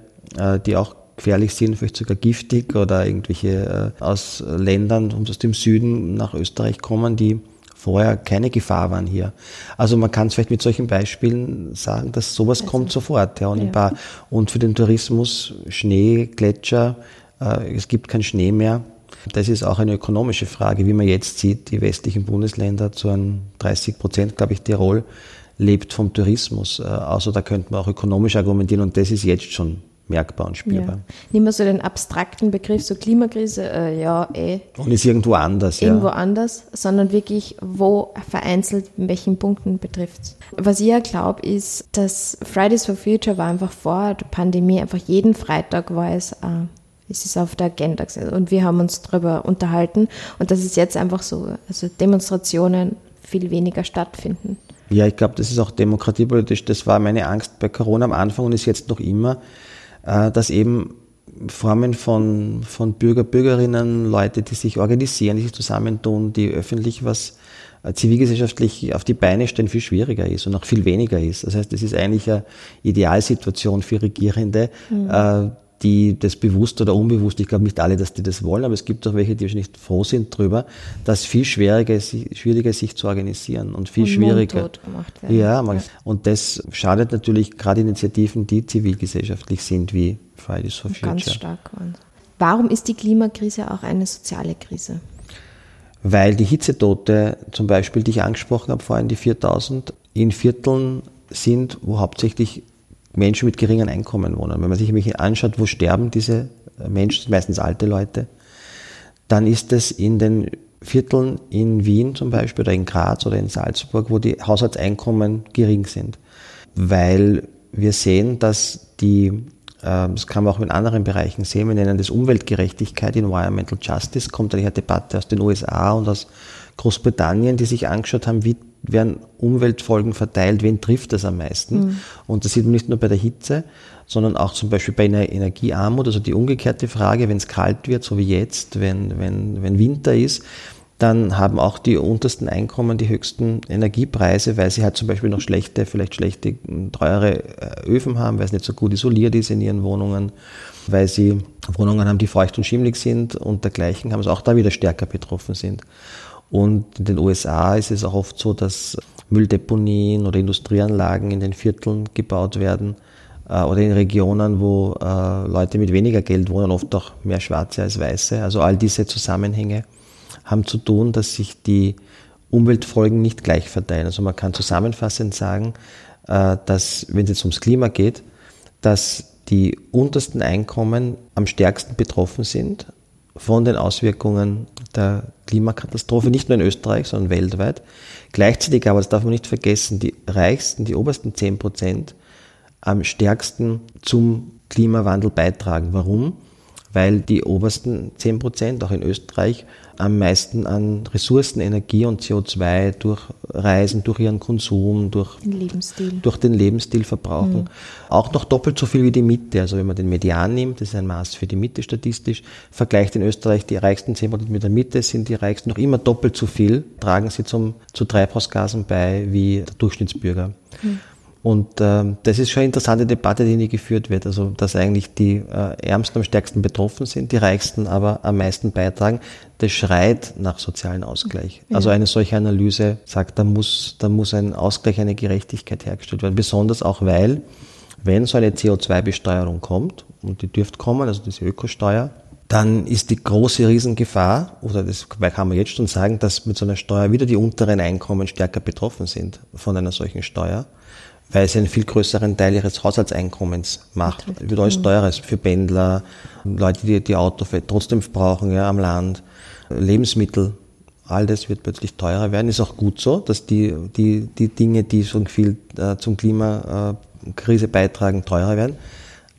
die auch gefährlich sind, vielleicht sogar giftig oder irgendwelche äh, aus Ländern aus dem Süden nach Österreich kommen, die vorher keine Gefahr waren hier. Also man kann es vielleicht mit solchen Beispielen sagen, dass sowas also, kommt sofort. Ja, und, ja. Paar, und für den Tourismus Schnee, Gletscher, äh, es gibt keinen Schnee mehr. Das ist auch eine ökonomische Frage, wie man jetzt sieht, die westlichen Bundesländer zu einem 30 Prozent, glaube ich, Tirol lebt vom Tourismus. Äh, also da könnte man auch ökonomisch argumentieren und das ist jetzt schon merkbar und spürbar. Ja. Nimm mal so den abstrakten Begriff, so Klimakrise, äh, ja, eh. Und ist irgendwo anders, irgendwo ja. anders, sondern wirklich, wo vereinzelt, in welchen Punkten betrifft es. Was ich ja glaube, ist, dass Fridays for Future war einfach vor der Pandemie, einfach jeden Freitag war es, äh, ist es auf der Agenda und wir haben uns darüber unterhalten und das ist jetzt einfach so, also Demonstrationen viel weniger stattfinden. Ja, ich glaube, das ist auch demokratiepolitisch. Das war meine Angst bei Corona am Anfang und ist jetzt noch immer dass eben Formen von, von Bürger, Bürgerinnen, Leute, die sich organisieren, die sich zusammentun, die öffentlich was äh, zivilgesellschaftlich auf die Beine stellen, viel schwieriger ist und auch viel weniger ist. Das heißt, das ist eigentlich eine Idealsituation für Regierende, mhm. Die das bewusst oder unbewusst, ich glaube nicht alle, dass die das wollen, aber es gibt auch welche, die wahrscheinlich froh sind drüber, dass viel schwieriger ist, schwieriger sich zu organisieren und viel und schwieriger. Ja, ja, und das schadet natürlich gerade Initiativen, die zivilgesellschaftlich sind, wie Fridays for Future. Ganz stark. Warum ist die Klimakrise auch eine soziale Krise? Weil die Hitzetote, zum Beispiel, die ich angesprochen habe, vorhin die 4000, in Vierteln sind, wo hauptsächlich Menschen mit geringen Einkommen wohnen. Wenn man sich nämlich anschaut, wo sterben diese Menschen, meistens alte Leute, dann ist es in den Vierteln in Wien zum Beispiel oder in Graz oder in Salzburg, wo die Haushaltseinkommen gering sind. Weil wir sehen, dass die, äh, das kann man auch in anderen Bereichen sehen, wir nennen das Umweltgerechtigkeit, Environmental Justice, kommt eine Debatte aus den USA und aus Großbritannien, die sich angeschaut haben, wie werden Umweltfolgen verteilt, wen trifft das am meisten? Mhm. Und das sieht man nicht nur bei der Hitze, sondern auch zum Beispiel bei einer Energiearmut, also die umgekehrte Frage, wenn es kalt wird, so wie jetzt, wenn, wenn, wenn Winter ist, dann haben auch die untersten Einkommen die höchsten Energiepreise, weil sie halt zum Beispiel noch schlechte, vielleicht schlechte, teure äh, Öfen haben, weil es nicht so gut isoliert ist in ihren Wohnungen, weil sie Wohnungen haben, die feucht und schimmlig sind und dergleichen, haben es auch da wieder stärker betroffen sind. Und in den USA ist es auch oft so, dass Mülldeponien oder Industrieanlagen in den Vierteln gebaut werden äh, oder in Regionen, wo äh, Leute mit weniger Geld wohnen, oft auch mehr Schwarze als Weiße. Also all diese Zusammenhänge haben zu tun, dass sich die Umweltfolgen nicht gleich verteilen. Also man kann zusammenfassend sagen, äh, dass, wenn es jetzt ums Klima geht, dass die untersten Einkommen am stärksten betroffen sind von den Auswirkungen der Klimakatastrophe, nicht nur in Österreich, sondern weltweit. Gleichzeitig aber, das darf man nicht vergessen, die reichsten, die obersten 10 Prozent am stärksten zum Klimawandel beitragen. Warum? Weil die obersten 10 Prozent, auch in Österreich, am meisten an Ressourcen, Energie und CO2 durch Reisen, durch ihren Konsum, durch den Lebensstil, durch den Lebensstil verbrauchen. Mhm. Auch noch doppelt so viel wie die Mitte. Also wenn man den Median nimmt, das ist ein Maß für die Mitte statistisch, vergleicht in Österreich die reichsten 10% mit der Mitte, sind die reichsten noch immer doppelt so viel, tragen sie zum, zu Treibhausgasen bei wie der Durchschnittsbürger. Mhm. Und äh, das ist schon eine interessante Debatte, die nie geführt wird. Also, dass eigentlich die äh, Ärmsten am stärksten betroffen sind, die Reichsten aber am meisten beitragen. Das schreit nach sozialen Ausgleich. Ja. Also eine solche Analyse sagt, da muss, da muss ein Ausgleich, eine Gerechtigkeit hergestellt werden. Besonders auch, weil, wenn so eine CO2-Besteuerung kommt, und die dürfte kommen, also diese Ökosteuer, dann ist die große Riesengefahr, oder das kann man jetzt schon sagen, dass mit so einer Steuer wieder die unteren Einkommen stärker betroffen sind von einer solchen Steuer weil sie einen viel größeren Teil ihres Haushaltseinkommens macht. Es wird alles teurer für Pendler, Leute, die die Auto trotzdem brauchen, ja, am Land, Lebensmittel. All das wird plötzlich teurer werden. Ist auch gut so, dass die, die, die Dinge, die so viel äh, zum Klimakrise beitragen, teurer werden.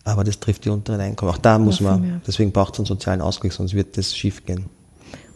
aber das trifft die unteren Einkommen. Auch da muss Ja, man, deswegen braucht es einen sozialen Ausgleich, sonst wird das schief gehen.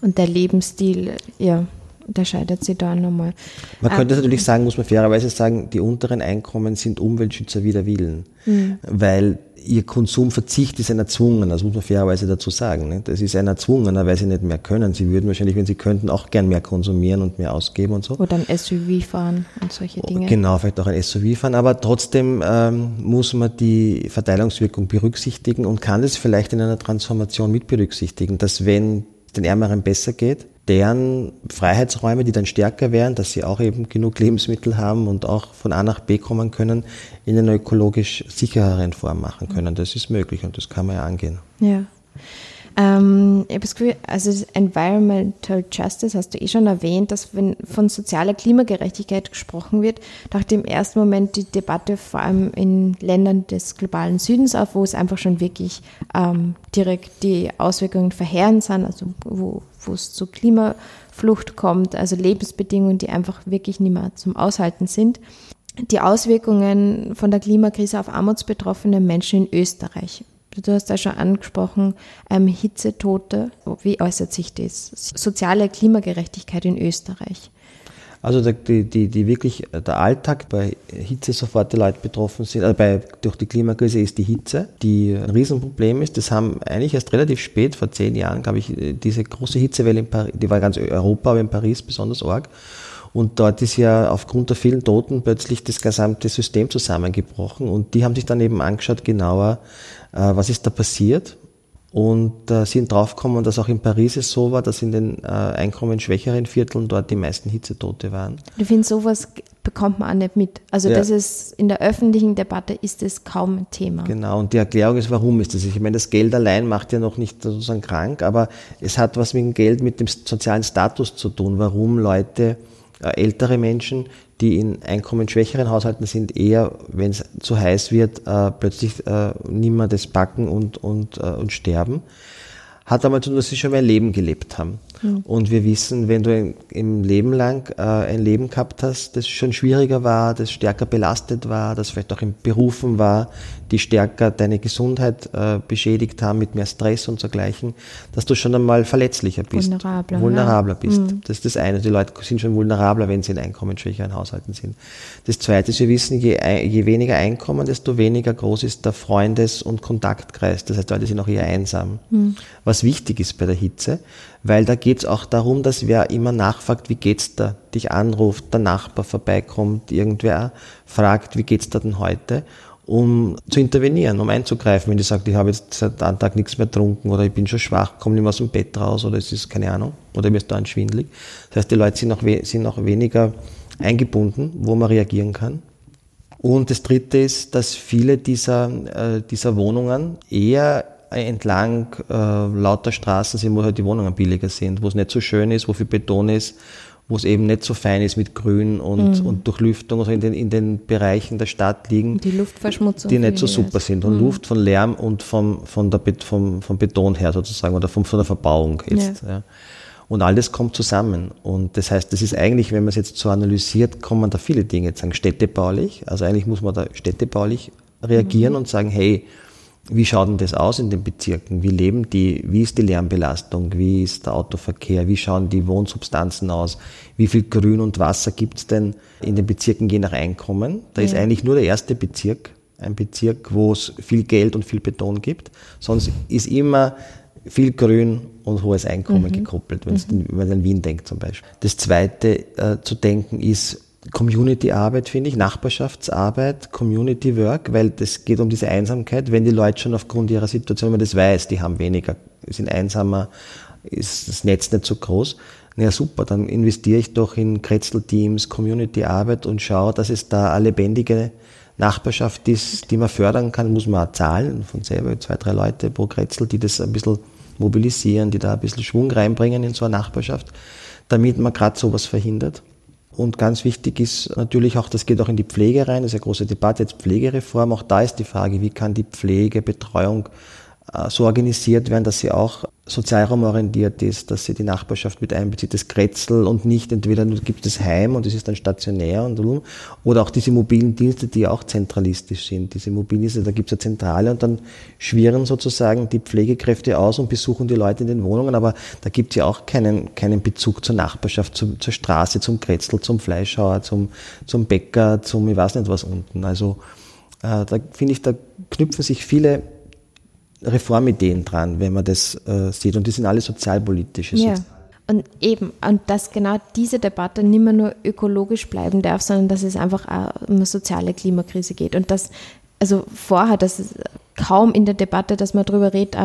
Und der Lebensstil, ja, unterscheidet sich da nochmal. Man Ah, könnte natürlich sagen, muss man fairerweise sagen, die unteren Einkommen sind Umweltschützer wider Willen, Mhm. weil ihr Konsumverzicht ist ein erzwungener, das muss man fairerweise dazu sagen. Ne? Das ist ein erzwungener, weil sie nicht mehr können. Sie würden wahrscheinlich, wenn sie könnten, auch gern mehr konsumieren und mehr ausgeben und so. Oder ein SUV fahren und solche Dinge. Genau, vielleicht auch ein SUV fahren, aber trotzdem ähm, muss man die Verteilungswirkung berücksichtigen und kann es vielleicht in einer Transformation mit berücksichtigen, dass wenn den Ärmeren besser geht, deren Freiheitsräume, die dann stärker wären, dass sie auch eben genug Lebensmittel haben und auch von A nach B kommen können, in einer ökologisch sichereren Form machen können. Das ist möglich und das kann man ja angehen. Ja. Ähm, ich habe das Gefühl, also Environmental Justice hast du eh schon erwähnt, dass wenn von sozialer Klimagerechtigkeit gesprochen wird, dachte im ersten Moment die Debatte vor allem in Ländern des globalen Südens auf, wo es einfach schon wirklich ähm, direkt die Auswirkungen verheerend sind, also wo, wo es zu Klimaflucht kommt, also Lebensbedingungen, die einfach wirklich nicht mehr zum Aushalten sind. Die Auswirkungen von der Klimakrise auf armutsbetroffene Menschen in Österreich. Du hast da schon angesprochen, ähm, Hitzetote. Wie äußert sich das? Soziale Klimagerechtigkeit in Österreich. Also die, die, die wirklich, der Alltag bei Hitze sofort die Leute betroffen sind, also bei, durch die Klimakrise ist die Hitze, die ein Riesenproblem ist. Das haben eigentlich erst relativ spät, vor zehn Jahren, glaube ich, diese große Hitzewelle in Paris, die war ganz Europa, aber in Paris besonders arg. Und dort ist ja aufgrund der vielen Toten plötzlich das gesamte System zusammengebrochen. Und die haben sich dann eben angeschaut genauer, äh, was ist da passiert. Und äh, sind draufgekommen, dass auch in Paris es so war, dass in den äh, einkommensschwächeren Vierteln dort die meisten Hitzetote waren. Du findest, sowas bekommt man auch nicht mit. Also Ja. das ist in der öffentlichen Debatte ist es kaum ein Thema. Genau, und die Erklärung ist, warum ist das? Ich meine, das Geld allein macht ja noch nicht sozusagen krank, aber es hat was mit dem Geld, mit dem sozialen Status zu tun, warum Leute, äh, ältere Menschen, die in einkommensschwächeren Haushalten sind, eher, wenn es zu heiß wird, äh, plötzlich äh, nimmer das backen und, und, äh, und sterben. Hat einmal zu tun, dass sie schon mehr Leben gelebt haben. Und wir wissen, wenn du im Leben lang äh, ein Leben gehabt hast, das schon schwieriger war, das stärker belastet war, das vielleicht auch in Berufen war, die stärker deine Gesundheit äh, beschädigt haben mit mehr Stress und dergleichen, dass du schon einmal verletzlicher bist. Vulnerabler, Vulnerabler bist. Das ist das eine. Die Leute sind schon vulnerabler, wenn sie in einkommensschwächeren Haushalten sind. Das zweite ist, wir wissen, je, je weniger Einkommen, desto weniger groß ist der Freundes- und Kontaktkreis. Das heißt, Leute sind auch eher einsam. Was wichtig ist bei der Hitze, weil da geht es auch darum, dass wer immer nachfragt, wie geht's da, dich anruft, der Nachbar vorbeikommt, irgendwer fragt, wie geht's da denn heute, um zu intervenieren, um einzugreifen, wenn die sagt, ich habe jetzt seit einem Tag nichts mehr getrunken oder ich bin schon schwach, komme nicht mehr aus dem Bett raus oder es ist keine Ahnung oder mir ist da ein schwindelig. Das heißt, die Leute sind auch, sind auch weniger eingebunden, wo man reagieren kann. Und das Dritte ist, dass viele dieser, äh, dieser Wohnungen eher entlang äh, lauter Straßen sind, wo halt die Wohnungen billiger sind, wo es nicht so schön ist, wo viel Beton ist, wo es eben nicht so fein ist mit Grün und, und Durchlüftung, also in den, in den Bereichen der Stadt liegen, Die Luftverschmutzung. die nicht so super ist. sind. Und Luft von Lärm und vom, von der, vom, vom Beton her sozusagen oder vom, von der Verbauung jetzt. Ja. Und all das kommt zusammen. Und das heißt, das ist eigentlich, wenn man es jetzt so analysiert, kommen da viele Dinge jetzt sagen, städtebaulich. Also eigentlich muss man da städtebaulich reagieren und sagen, hey, wie schaut denn das aus in den Bezirken? Wie leben die? Wie ist die Lärmbelastung? Wie ist der Autoverkehr? Wie schauen die Wohnsubstanzen aus? Wie viel Grün und Wasser gibt's denn in den Bezirken je nach Einkommen? Da ist eigentlich nur der erste Bezirk ein Bezirk, wo es viel Geld und viel Beton gibt. Sonst ist immer viel Grün und hohes Einkommen gekoppelt, wenn's den- wenn man an Wien denkt zum Beispiel. Das zweite äh, zu denken ist Community-Arbeit, finde ich, Nachbarschaftsarbeit, Community Work, weil das geht um diese Einsamkeit, wenn die Leute schon aufgrund ihrer Situation, wenn man das weiß, die haben weniger, sind einsamer, ist das Netz nicht so groß. Na ja, super, dann investiere ich doch in Kretzel-Teams, Community-Arbeit und schaue, dass es da eine lebendige Nachbarschaft ist, die man fördern kann, muss man auch zahlen von selber, zwei, drei Leute pro Kretzel, die das ein bisschen mobilisieren, die da ein bisschen Schwung reinbringen in so eine Nachbarschaft, damit man gerade sowas verhindert. Und ganz wichtig ist natürlich auch, das geht auch in die Pflege rein, das ist eine große Debatte, jetzt Pflegereform, auch da ist die Frage, wie kann die Pflege, Betreuung so organisiert werden, dass sie auch sozialraumorientiert ist, dass sie die Nachbarschaft mit einbezieht, das Kretzel und nicht entweder nur gibt es Heim und es ist dann stationär und oder auch diese mobilen Dienste, die auch zentralistisch sind. Diese mobilen Dienste, da gibt es eine Zentrale und dann schwirren sozusagen die Pflegekräfte aus und besuchen die Leute in den Wohnungen, aber da gibt es ja auch keinen, keinen Bezug zur Nachbarschaft, zum, zur Straße, zum Kretzel, zum Fleischhauer, zum, zum Bäcker, zum ich weiß nicht was unten. Also äh, da finde ich, da knüpfen sich viele Reformideen dran, wenn man das äh, sieht. Und die sind alle sozialpolitische. Ja. Und eben, und dass genau diese Debatte nicht mehr nur ökologisch bleiben darf, sondern dass es einfach auch um eine soziale Klimakrise geht. Und das, also vorher, dass es kaum in der Debatte, dass man darüber redet,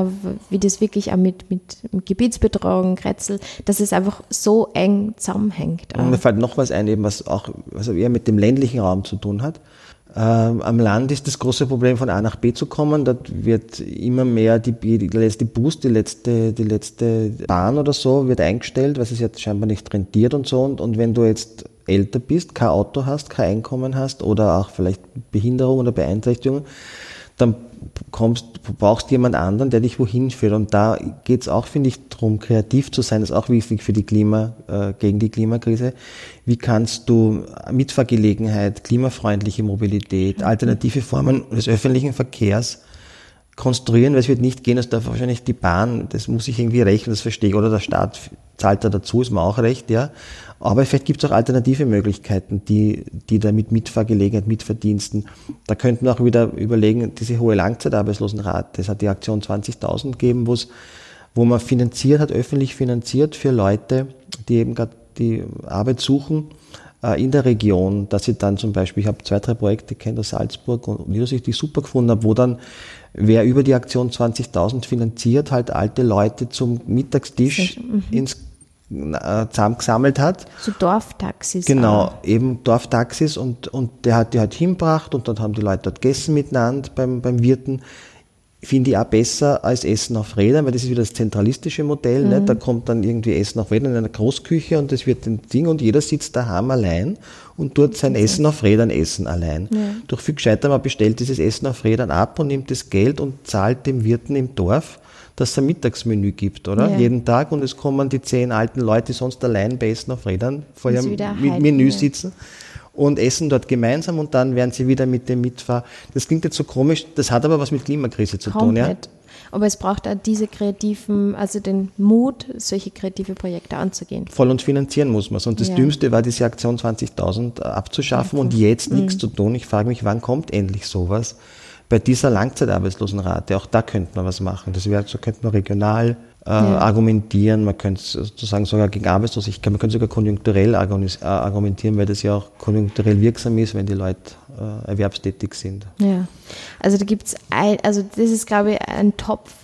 wie das wirklich auch mit, mit, mit Gebietsbetreuung, Kretzel, dass es einfach so eng zusammenhängt. Und mir fällt noch was ein, eben was auch was eher mit dem ländlichen Raum zu tun hat. Ähm, am Land ist das große Problem, von A nach B zu kommen. Dort wird immer mehr die, die letzte Boost, die letzte, die letzte Bahn oder so, wird eingestellt, weil es jetzt scheinbar nicht rentiert und so. Und, und wenn du jetzt älter bist, kein Auto hast, kein Einkommen hast oder auch vielleicht Behinderung oder Beeinträchtigung, dann kommst, brauchst jemand anderen, der dich wohin führt. Und da geht es auch, finde ich, darum, kreativ zu sein. Das ist auch wichtig für die Klima, äh, gegen die Klimakrise. Wie kannst du Mitfahrgelegenheit, klimafreundliche Mobilität, alternative Formen des öffentlichen Verkehrs konstruieren, weil es wird nicht gehen, dass da wahrscheinlich die Bahn, das muss ich irgendwie rechnen, das verstehe ich, oder der Staat zahlt da dazu, ist mir auch recht, ja. Aber vielleicht gibt es auch alternative Möglichkeiten, die, die da mit Mitfahrgelegenheit, Mitverdiensten, da könnten wir auch wieder überlegen, diese hohe Langzeitarbeitslosenrate, das hat die Aktion 20.000 gegeben, wo es, wo man finanziert hat, öffentlich finanziert für Leute, die eben gerade die Arbeit suchen, äh, in der Region, dass sie dann zum Beispiel, ich habe zwei, drei Projekte kennt aus Salzburg und die ich super gefunden habe, wo dann wer über die Aktion 20.000 finanziert, halt alte Leute zum Mittagstisch mhm. ins zusammengesammelt hat. So Dorftaxis. Genau, auch. eben Dorftaxis und, und der hat die halt hinbracht und dann haben die Leute dort gegessen miteinander beim, beim Wirten. Finde ich auch besser als Essen auf Rädern, weil das ist wieder das zentralistische Modell. Mhm. Ne? Da kommt dann irgendwie Essen auf Rädern in einer Großküche und das wird ein Ding und jeder sitzt daheim allein und tut sein okay. Essen auf Rädern essen allein. Ja. Doch viel gescheiter, man bestellt dieses Essen auf Rädern ab und nimmt das Geld und zahlt dem Wirten im Dorf dass es ein Mittagsmenü gibt, oder? Ja. Jeden Tag und es kommen die zehn alten Leute, die sonst allein bei Essen auf Rädern vor ihrem Menü ja. sitzen und essen dort gemeinsam und dann werden sie wieder mit dem Mitfahr. Das klingt jetzt so komisch, das hat aber was mit Klimakrise zu Komplett. tun, ja? Aber es braucht auch diese kreativen, also den Mut, solche kreative Projekte anzugehen. Voll und finanzieren muss man. Und das ja. Dümmste war, diese Aktion 20.000 abzuschaffen okay. und jetzt mhm. nichts zu tun. Ich frage mich, wann kommt endlich sowas? Bei dieser Langzeitarbeitslosenrate, auch da könnte man was machen. Das wäre, so könnte man regional äh, ja. argumentieren, man könnte sozusagen sogar gegen Arbeitslosigkeit, man könnte sogar konjunkturell äh, argumentieren, weil das ja auch konjunkturell wirksam ist, wenn die Leute äh, erwerbstätig sind. Ja, also da gibt es also das ist glaube ich ein Topf,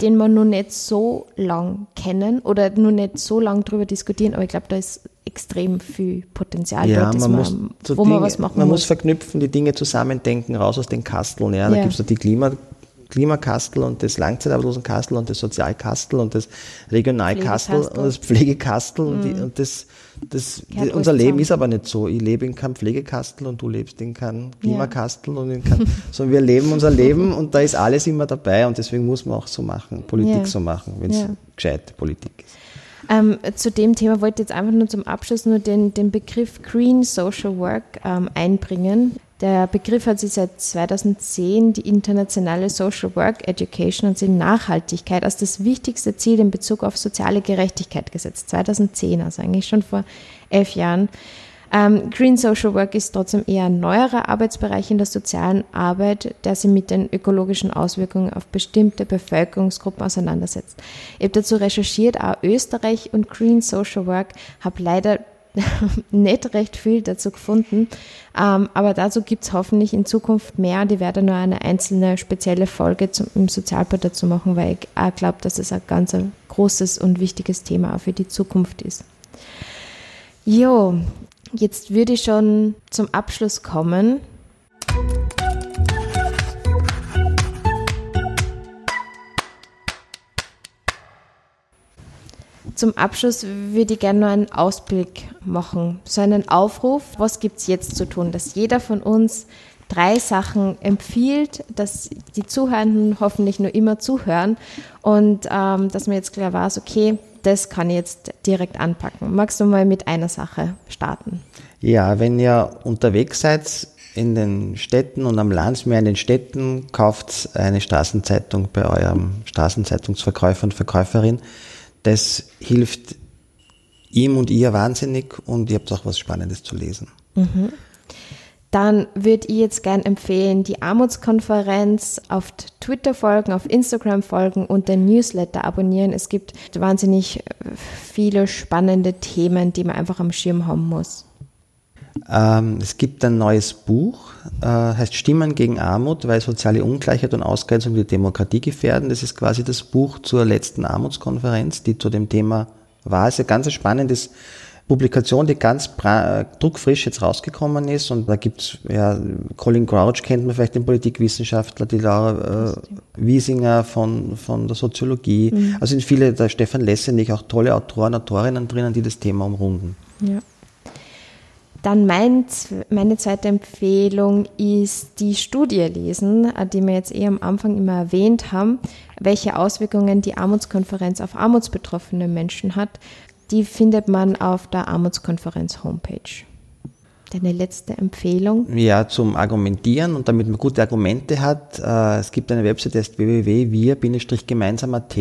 den wir nur nicht so lang kennen oder nur nicht so lang drüber diskutieren, aber ich glaube, da ist extrem viel Potenzial ja, dort, man muss man, wo Dinge, man was machen Man muss. muss verknüpfen, die Dinge zusammendenken, raus aus den Kasteln. Ja. Da ja. gibt es die Klima, Klimakastel und das Langzeitarbeitslosenkastel und das Sozialkastel und das Regionalkastel und das Pflegekastel mhm. und, die, und das, das die, unser Leben ist aber nicht so. Ich lebe in keinem Pflegekastel und du lebst in keinem Klimakastel ja. und in keinem, sondern wir leben unser Leben und da ist alles immer dabei und deswegen muss man auch so machen, Politik ja. so machen, wenn es ja. gescheite Politik ist. Ähm, zu dem Thema wollte ich jetzt einfach nur zum Abschluss nur den, den Begriff Green Social Work ähm, einbringen. Der Begriff hat sich seit 2010 die internationale Social Work Education und die Nachhaltigkeit als das wichtigste Ziel in Bezug auf soziale Gerechtigkeit gesetzt. 2010, also eigentlich schon vor elf Jahren. Ähm, Green Social Work ist trotzdem eher ein neuerer Arbeitsbereich in der sozialen Arbeit, der sich mit den ökologischen Auswirkungen auf bestimmte Bevölkerungsgruppen auseinandersetzt. Ich habe dazu recherchiert, auch Österreich und Green Social Work, habe leider nicht recht viel dazu gefunden, ähm, aber dazu gibt es hoffentlich in Zukunft mehr ich werde nur eine einzelne spezielle Folge zum, im Sozialpart dazu machen, weil ich auch glaube, dass es ein ganz großes und wichtiges Thema auch für die Zukunft ist. Jo, Jetzt würde ich schon zum Abschluss kommen. Zum Abschluss würde ich gerne noch einen Ausblick machen, so einen Aufruf. Was gibt es jetzt zu tun, dass jeder von uns drei Sachen empfiehlt, dass die Zuhörenden hoffentlich nur immer zuhören und ähm, dass man jetzt klar weiß, okay, das kann ich jetzt direkt anpacken. Magst du mal mit einer Sache starten? Ja, wenn ihr unterwegs seid in den Städten und am Land, mehr in den Städten, kauft eine Straßenzeitung bei eurem Straßenzeitungsverkäufer und Verkäuferin. Das hilft ihm und ihr wahnsinnig und ihr habt auch was Spannendes zu lesen. Mhm. Dann würde ich jetzt gern empfehlen, die Armutskonferenz auf Twitter folgen, auf Instagram folgen und den Newsletter abonnieren. Es gibt wahnsinnig viele spannende Themen, die man einfach am Schirm haben muss. Ähm, es gibt ein neues Buch, äh, heißt Stimmen gegen Armut, weil soziale Ungleichheit und Ausgrenzung die Demokratie gefährden. Das ist quasi das Buch zur letzten Armutskonferenz, die zu dem Thema war. Es ist ein ganz spannendes Publikation, die ganz druckfrisch jetzt rausgekommen ist. Und da gibt's ja, Colin Crouch kennt man vielleicht den Politikwissenschaftler, die Laura äh, Wiesinger von, von der Soziologie. Mhm. Also sind viele, der Stefan Lessenich, auch tolle Autoren, Autorinnen drinnen, die das Thema umrunden. Ja. Dann mein, meine zweite Empfehlung ist die Studie lesen, äh, die wir jetzt eh am Anfang immer erwähnt haben, welche Auswirkungen die Armutskonferenz auf armutsbetroffene Menschen hat. Die findet man auf der Armutskonferenz Homepage. Deine letzte Empfehlung? Ja, zum Argumentieren und damit man gute Argumente hat. Äh, es gibt eine Website, die heißt www.wir-gemeinsam.at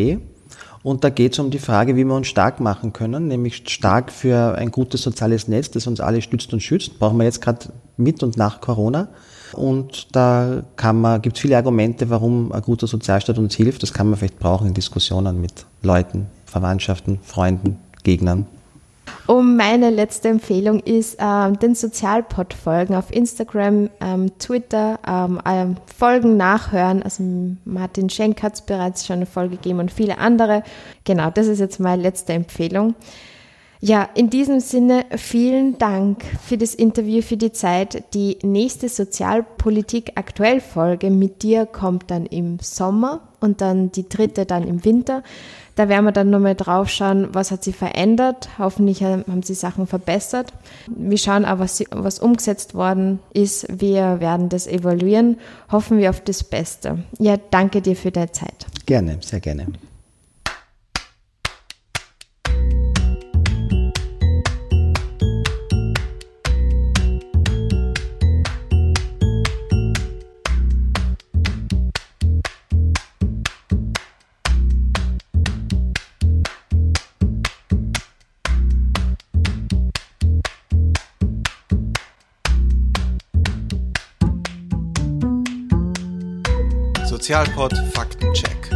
und da geht es um die Frage, wie wir uns stark machen können, nämlich stark für ein gutes soziales Netz, das uns alle stützt und schützt. Brauchen wir jetzt gerade mit und nach Corona. Und da kann man, gibt es viele Argumente, warum ein guter Sozialstaat uns hilft. Das kann man vielleicht brauchen in Diskussionen mit Leuten, Verwandtschaften, Freunden, Gegnern. Und meine letzte Empfehlung ist, ähm, den Sozialpod folgen auf Instagram, ähm, Twitter, ähm, ähm Folgen nachhören. Also Martin Schenk hat es bereits schon eine Folge gegeben und viele andere. Genau, das ist jetzt meine letzte Empfehlung. Ja, in diesem Sinne vielen Dank für das Interview, für die Zeit. Die nächste Sozialpolitik aktuell Folge mit dir kommt dann im Sommer und dann die dritte dann im Winter. Da werden wir dann nochmal drauf schauen, was hat sich verändert. Hoffentlich haben sie Sachen verbessert. Wir schauen auch, was, was umgesetzt worden ist. Wir werden das evaluieren. Hoffen wir auf das Beste. Ja, danke dir für deine Zeit. Gerne, sehr gerne. Sozialpod Faktencheck.